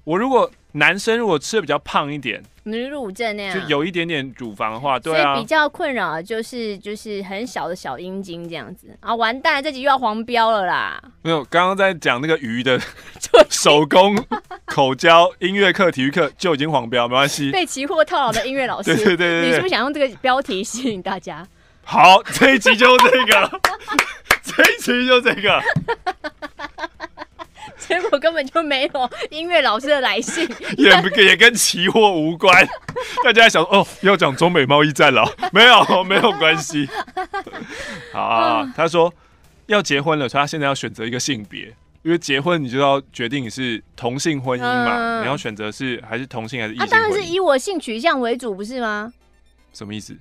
[SPEAKER 1] 我如果男生如果吃的比较胖一点。
[SPEAKER 2] 女乳症那样，
[SPEAKER 1] 就有一点点乳房的话，对啊，
[SPEAKER 2] 所以比较困扰的就是就是很小的小阴茎这样子啊，完蛋，这集又要黄标了啦！
[SPEAKER 1] 没有，刚刚在讲那个鱼的手工口交音乐课、体育课就已经黄标，没关系。
[SPEAKER 2] 被期货套牢的音乐老师，(laughs)
[SPEAKER 1] 对对对对，对，
[SPEAKER 2] 你是不是想用这个标题吸引大家？
[SPEAKER 1] 好，这一集就这个，(laughs) 这一集就这个。(laughs)
[SPEAKER 2] 结果根本就没有音乐老师的来信，(laughs)
[SPEAKER 1] 也也跟期货无关。(laughs) 大家想哦，要讲中美贸易战了？没有，没有关系。好啊，他说要结婚了，所以他现在要选择一个性别，因为结婚你就要决定你是同性婚姻嘛，你要选择是还是同性还是异性？他当然
[SPEAKER 2] 是以我性取向为主，不是吗？
[SPEAKER 1] 什么意思？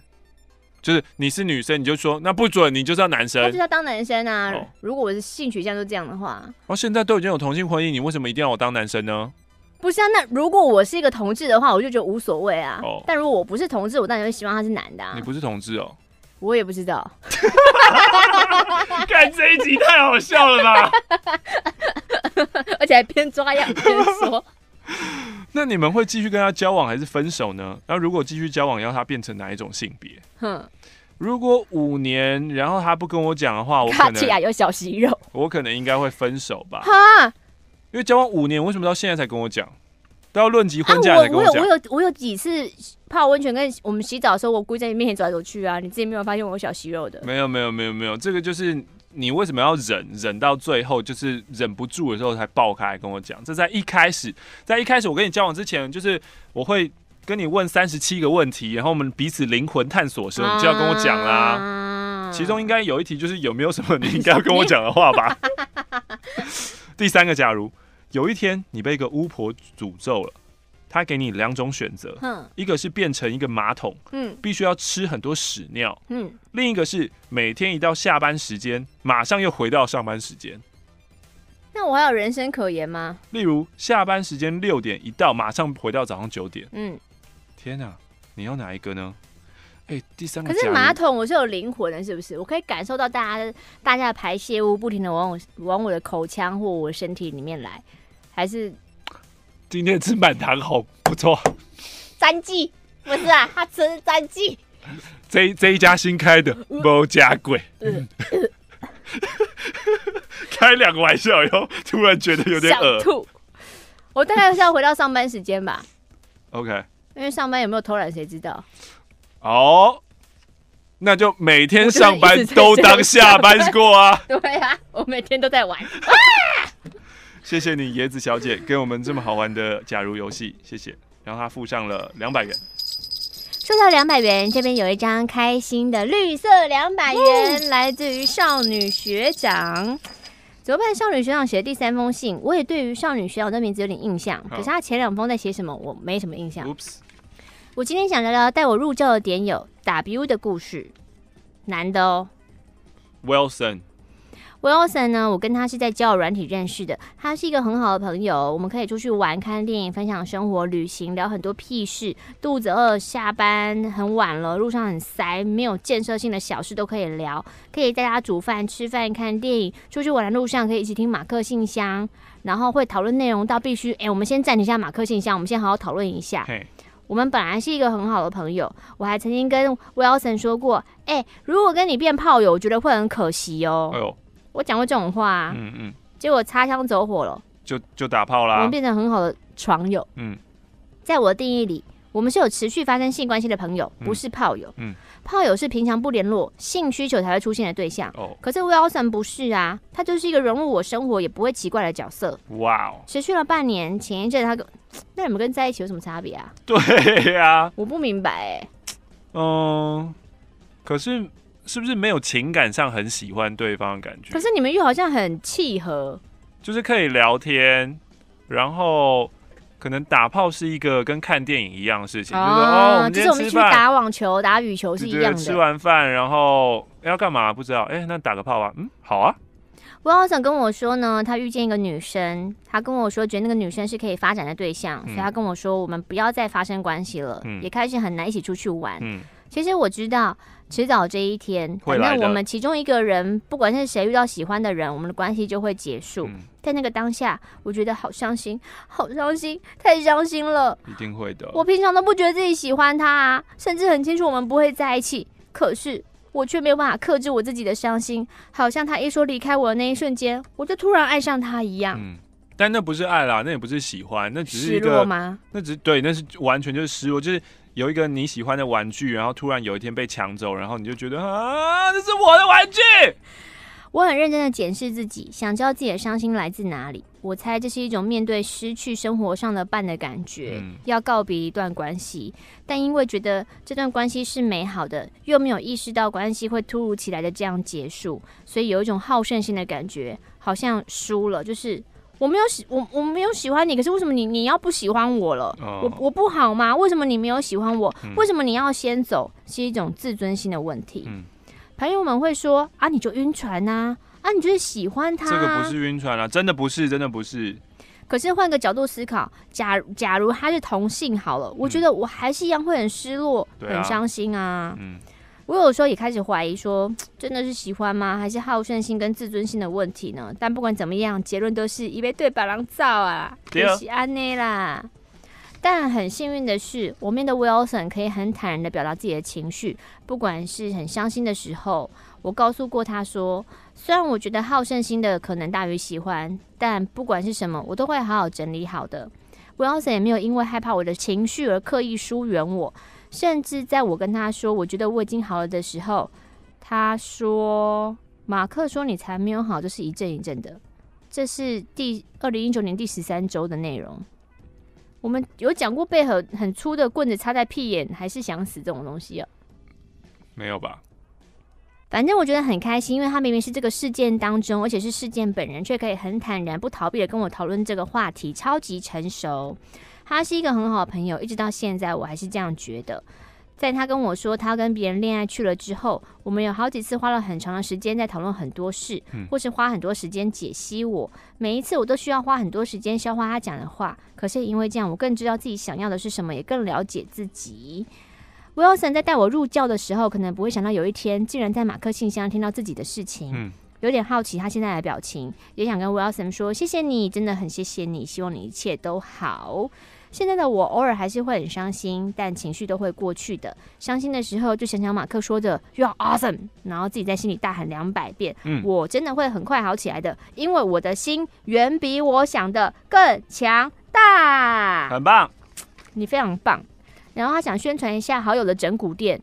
[SPEAKER 1] 就是你是女生，你就说那不准，你就是要男生，他
[SPEAKER 2] 就是要当男生啊。哦、如果我的性取向就这样的话，
[SPEAKER 1] 哦，现在都已经有同性婚姻，你为什么一定要我当男生呢？
[SPEAKER 2] 不是啊，那如果我是一个同志的话，我就觉得无所谓啊。哦，但如果我不是同志，我当然会希望他是男的啊。
[SPEAKER 1] 你不是同志哦？
[SPEAKER 2] 我也不知道。(laughs)
[SPEAKER 1] 看这一集太好笑了吧？(laughs)
[SPEAKER 2] 而且还边抓痒边说。(laughs)
[SPEAKER 1] 那你们会继续跟他交往还是分手呢？然后如果继续交往，要他变成哪一种性别？哼，如果五年，然后他不跟我讲的话，我可能
[SPEAKER 2] 卡其亚有小息肉，
[SPEAKER 1] 我可能应该会分手吧。
[SPEAKER 2] 哈，
[SPEAKER 1] 因为交往五年，为什么到现在才跟我讲？都要论及婚嫁才跟
[SPEAKER 2] 我讲。啊，我我有我有我有几次泡温泉跟我们洗澡的时候，我故意在你面前走来走去啊，你自己没有发现我有小息肉的？
[SPEAKER 1] 没有没有没有没有，这个就是你为什么要忍忍到最后，就是忍不住的时候才爆开跟我讲。这在一开始，在一开始我跟你交往之前，就是我会。跟你问三十七个问题，然后我们彼此灵魂探索的时候，你就要跟我讲啦。啊、其中应该有一题就是有没有什么你应该要跟我讲的话吧？(laughs) 第三个，假如有一天你被一个巫婆诅咒了，她给你两种选择，嗯、一个是变成一个马桶，嗯，必须要吃很多屎尿，嗯，另一个是每天一到下班时间，马上又回到上班时间。
[SPEAKER 2] 那我还有人生可言吗？
[SPEAKER 1] 例如下班时间六点一到，马上回到早上九点，嗯。天哪，你要哪一个呢？哎、欸，第三个。可是
[SPEAKER 2] 马桶我是有灵魂的，是不是？我可以感受到大家大家的排泄物不停的往我往我的口腔或我的身体里面来，还是？
[SPEAKER 1] 今天吃满堂红，不错。
[SPEAKER 2] 詹记不是啊，他吃的是詹记。
[SPEAKER 1] 这这一家新开的，某家贵。(laughs) 开两个玩笑以后，突然觉得有点想吐。
[SPEAKER 2] 我大概是要回到上班时间吧。
[SPEAKER 1] OK。
[SPEAKER 2] 因为上班有没有偷懒，谁知道？
[SPEAKER 1] 哦，那就每天上班都当下班 (laughs) 过啊！
[SPEAKER 2] 对啊，我每天都在玩。(laughs)
[SPEAKER 1] 谢谢你，椰子小姐，给我们这么好玩的假如游戏，谢谢。然后他附上了两百元。
[SPEAKER 2] 收到两百元，这边有一张开心的绿色两百元，嗯、来自于少女学长。怎么办？少女学长写的第三封信，我也对于少女学长的名字有点印象，可是他前两封在写什么，我没什么印象。Oops. 我今天想聊聊带我入教的点友 W 的故事，男的哦。
[SPEAKER 1] Wilson。
[SPEAKER 2] Wilson 呢？我跟他是在交友软体认识的。他是一个很好的朋友，我们可以出去玩、看电影、分享生活、旅行，聊很多屁事。肚子饿，下班很晚了，路上很塞，没有建设性的小事都可以聊。可以在家煮饭、吃饭、看电影。出去玩的路上可以一起听马克信箱，然后会讨论内容到必须。哎，我们先暂停一下马克信箱，我们先好好讨论一下。我们本来是一个很好的朋友，我还曾经跟 Wilson 说过，哎，如果跟你变炮友，我觉得会很可惜哦。哎呦我讲过这种话，啊，嗯嗯，结果擦枪走火了，
[SPEAKER 1] 就就打炮啦。
[SPEAKER 2] 我们变成很好的床友，嗯，在我的定义里，我们是有持续发生性关系的朋友，不是炮友。嗯，炮友是平常不联络，性需求才会出现的对象。哦，可是 Wilson 不是啊，他就是一个融入我生活也不会奇怪的角色。哇哦，持续了半年，前一阵他跟，(tsk) 那你们跟在一起有什么差别啊？
[SPEAKER 1] 对呀，啊，
[SPEAKER 2] 我不明白哎，欸。
[SPEAKER 1] 嗯，可是。是不是没有情感上很喜欢对方的感觉？
[SPEAKER 2] 可是你们又好像很契合，
[SPEAKER 1] 就是可以聊天，然后可能打炮是一个跟看电影一样的事情，
[SPEAKER 2] 哦，就是我们去打网球、打羽球是一样的。
[SPEAKER 1] 吃完饭然后要干嘛？不知道。哎，那打个炮啊？嗯，好啊。
[SPEAKER 2] 我好想跟我说呢，他遇见一个女生，他跟我说觉得那个女生是可以发展的对象，嗯、所以他跟我说我们不要再发生关系了，嗯、也开始很难一起出去玩。嗯，其实我知道。迟早这一天，反正我们其中一个人，不管是谁遇到喜欢的人，我们的关系就会结束。嗯、在那个当下，我觉得好伤心，(laughs) 好伤心，太伤心了。
[SPEAKER 1] 一定会的。
[SPEAKER 2] 我平常都不觉得自己喜欢他啊，甚至很清楚我们不会在一起，可是我却没有办法克制我自己的伤心，好像他一说离开我的那一瞬间，我就突然爱上他一样。嗯，
[SPEAKER 1] 但那不是爱啦，那也不是喜欢，那只是一个
[SPEAKER 2] 失落吗？
[SPEAKER 1] 那只是对，那是完全就是失落，就是。有一个你喜欢的玩具，然后突然有一天被抢走，然后你就觉得啊，这是我的玩具。
[SPEAKER 2] 我很认真的检视自己，想知道自己的伤心来自哪里。我猜这是一种面对失去生活上的伴的感觉，嗯、要告别一段关系，但因为觉得这段关系是美好的，又没有意识到关系会突如其来的这样结束，所以有一种好胜心的感觉，好像输了，就是。我没有喜我我没有喜欢你，可是为什么你你要不喜欢我了？哦、我我不好吗？为什么你没有喜欢我？嗯、为什么你要先走？是一种自尊心的问题。嗯、朋友们会说啊，你就晕船呐，啊，啊，你就是喜欢他，啊。
[SPEAKER 1] 这个不是晕船啊，真的不是，真的不是。
[SPEAKER 2] 可是换个角度思考，假假如他是同性好了，嗯、我觉得我还是一样会很失落，啊、很伤心啊。嗯。我有时候也开始怀疑，说 (tsk) 真的是喜欢吗？还是好胜心跟自尊心的问题呢？但不管怎么样，结论都是一杯对白狼造啊，可惜安内啦。但很幸运的是，我面的 Wilson 可以很坦然的表达自己的情绪，不管是很伤心的时候，我告诉过他说，虽然我觉得好胜心的可能大于喜欢，但不管是什么，我都会好好整理好的。Wilson 也没有因为害怕我的情绪而刻意疏远我，甚至在我跟他说我觉得我已经好了的时候，他说：“马克说你才没有好，就是一阵一阵的。”这是第二零一九年第十三周的内容。我们有讲过被很很粗的棍子插在屁眼还是想死这种东西啊？
[SPEAKER 1] 没有吧？
[SPEAKER 2] 反正我觉得很开心，因为他明明是这个事件当中，而且是事件本人，却可以很坦然、不逃避的跟我讨论这个话题，超级成熟。他是一个很好的朋友，一直到现在我还是这样觉得。在他跟我说他跟别人恋爱去了之后，我们有好几次花了很长的时间在讨论很多事，或是花很多时间解析我。每一次我都需要花很多时间消化他讲的话，可是因为这样，我更知道自己想要的是什么，也更了解自己。Wilson 在带我入教的时候，可能不会想到有一天竟然在马克信箱听到自己的事情，嗯，有点好奇他现在的表情，也想跟 Wilson 说谢谢你，真的很谢谢你，希望你一切都好。现在的我偶尔还是会很伤心，但情绪都会过去的。伤心的时候就想想马克说的 “You are awesome”，然后自己在心里大喊两百遍，嗯，我真的会很快好起来的，因为我的心远比我想的更强大。
[SPEAKER 1] 很棒，
[SPEAKER 2] 你非常棒。然后他想宣传一下好友的整骨店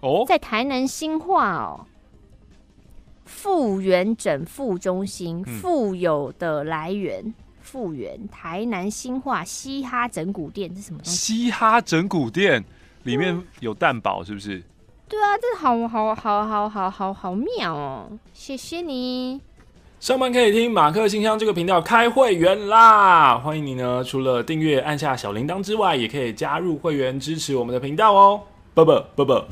[SPEAKER 2] 哦，在台南新化哦，复原整复中心，富有的来源，复原台南新化嘻哈整骨店，这是什么东西？
[SPEAKER 1] 嘻哈整骨店里面有蛋堡，是不是？
[SPEAKER 2] 对啊，这好好好好好好好妙哦！谢谢你。
[SPEAKER 1] 上班可以听马克信箱这个频道开会员啦！欢迎你呢，除了订阅按下小铃铛之外，也可以加入会员支持我们的频道哦。啵啵啵啵。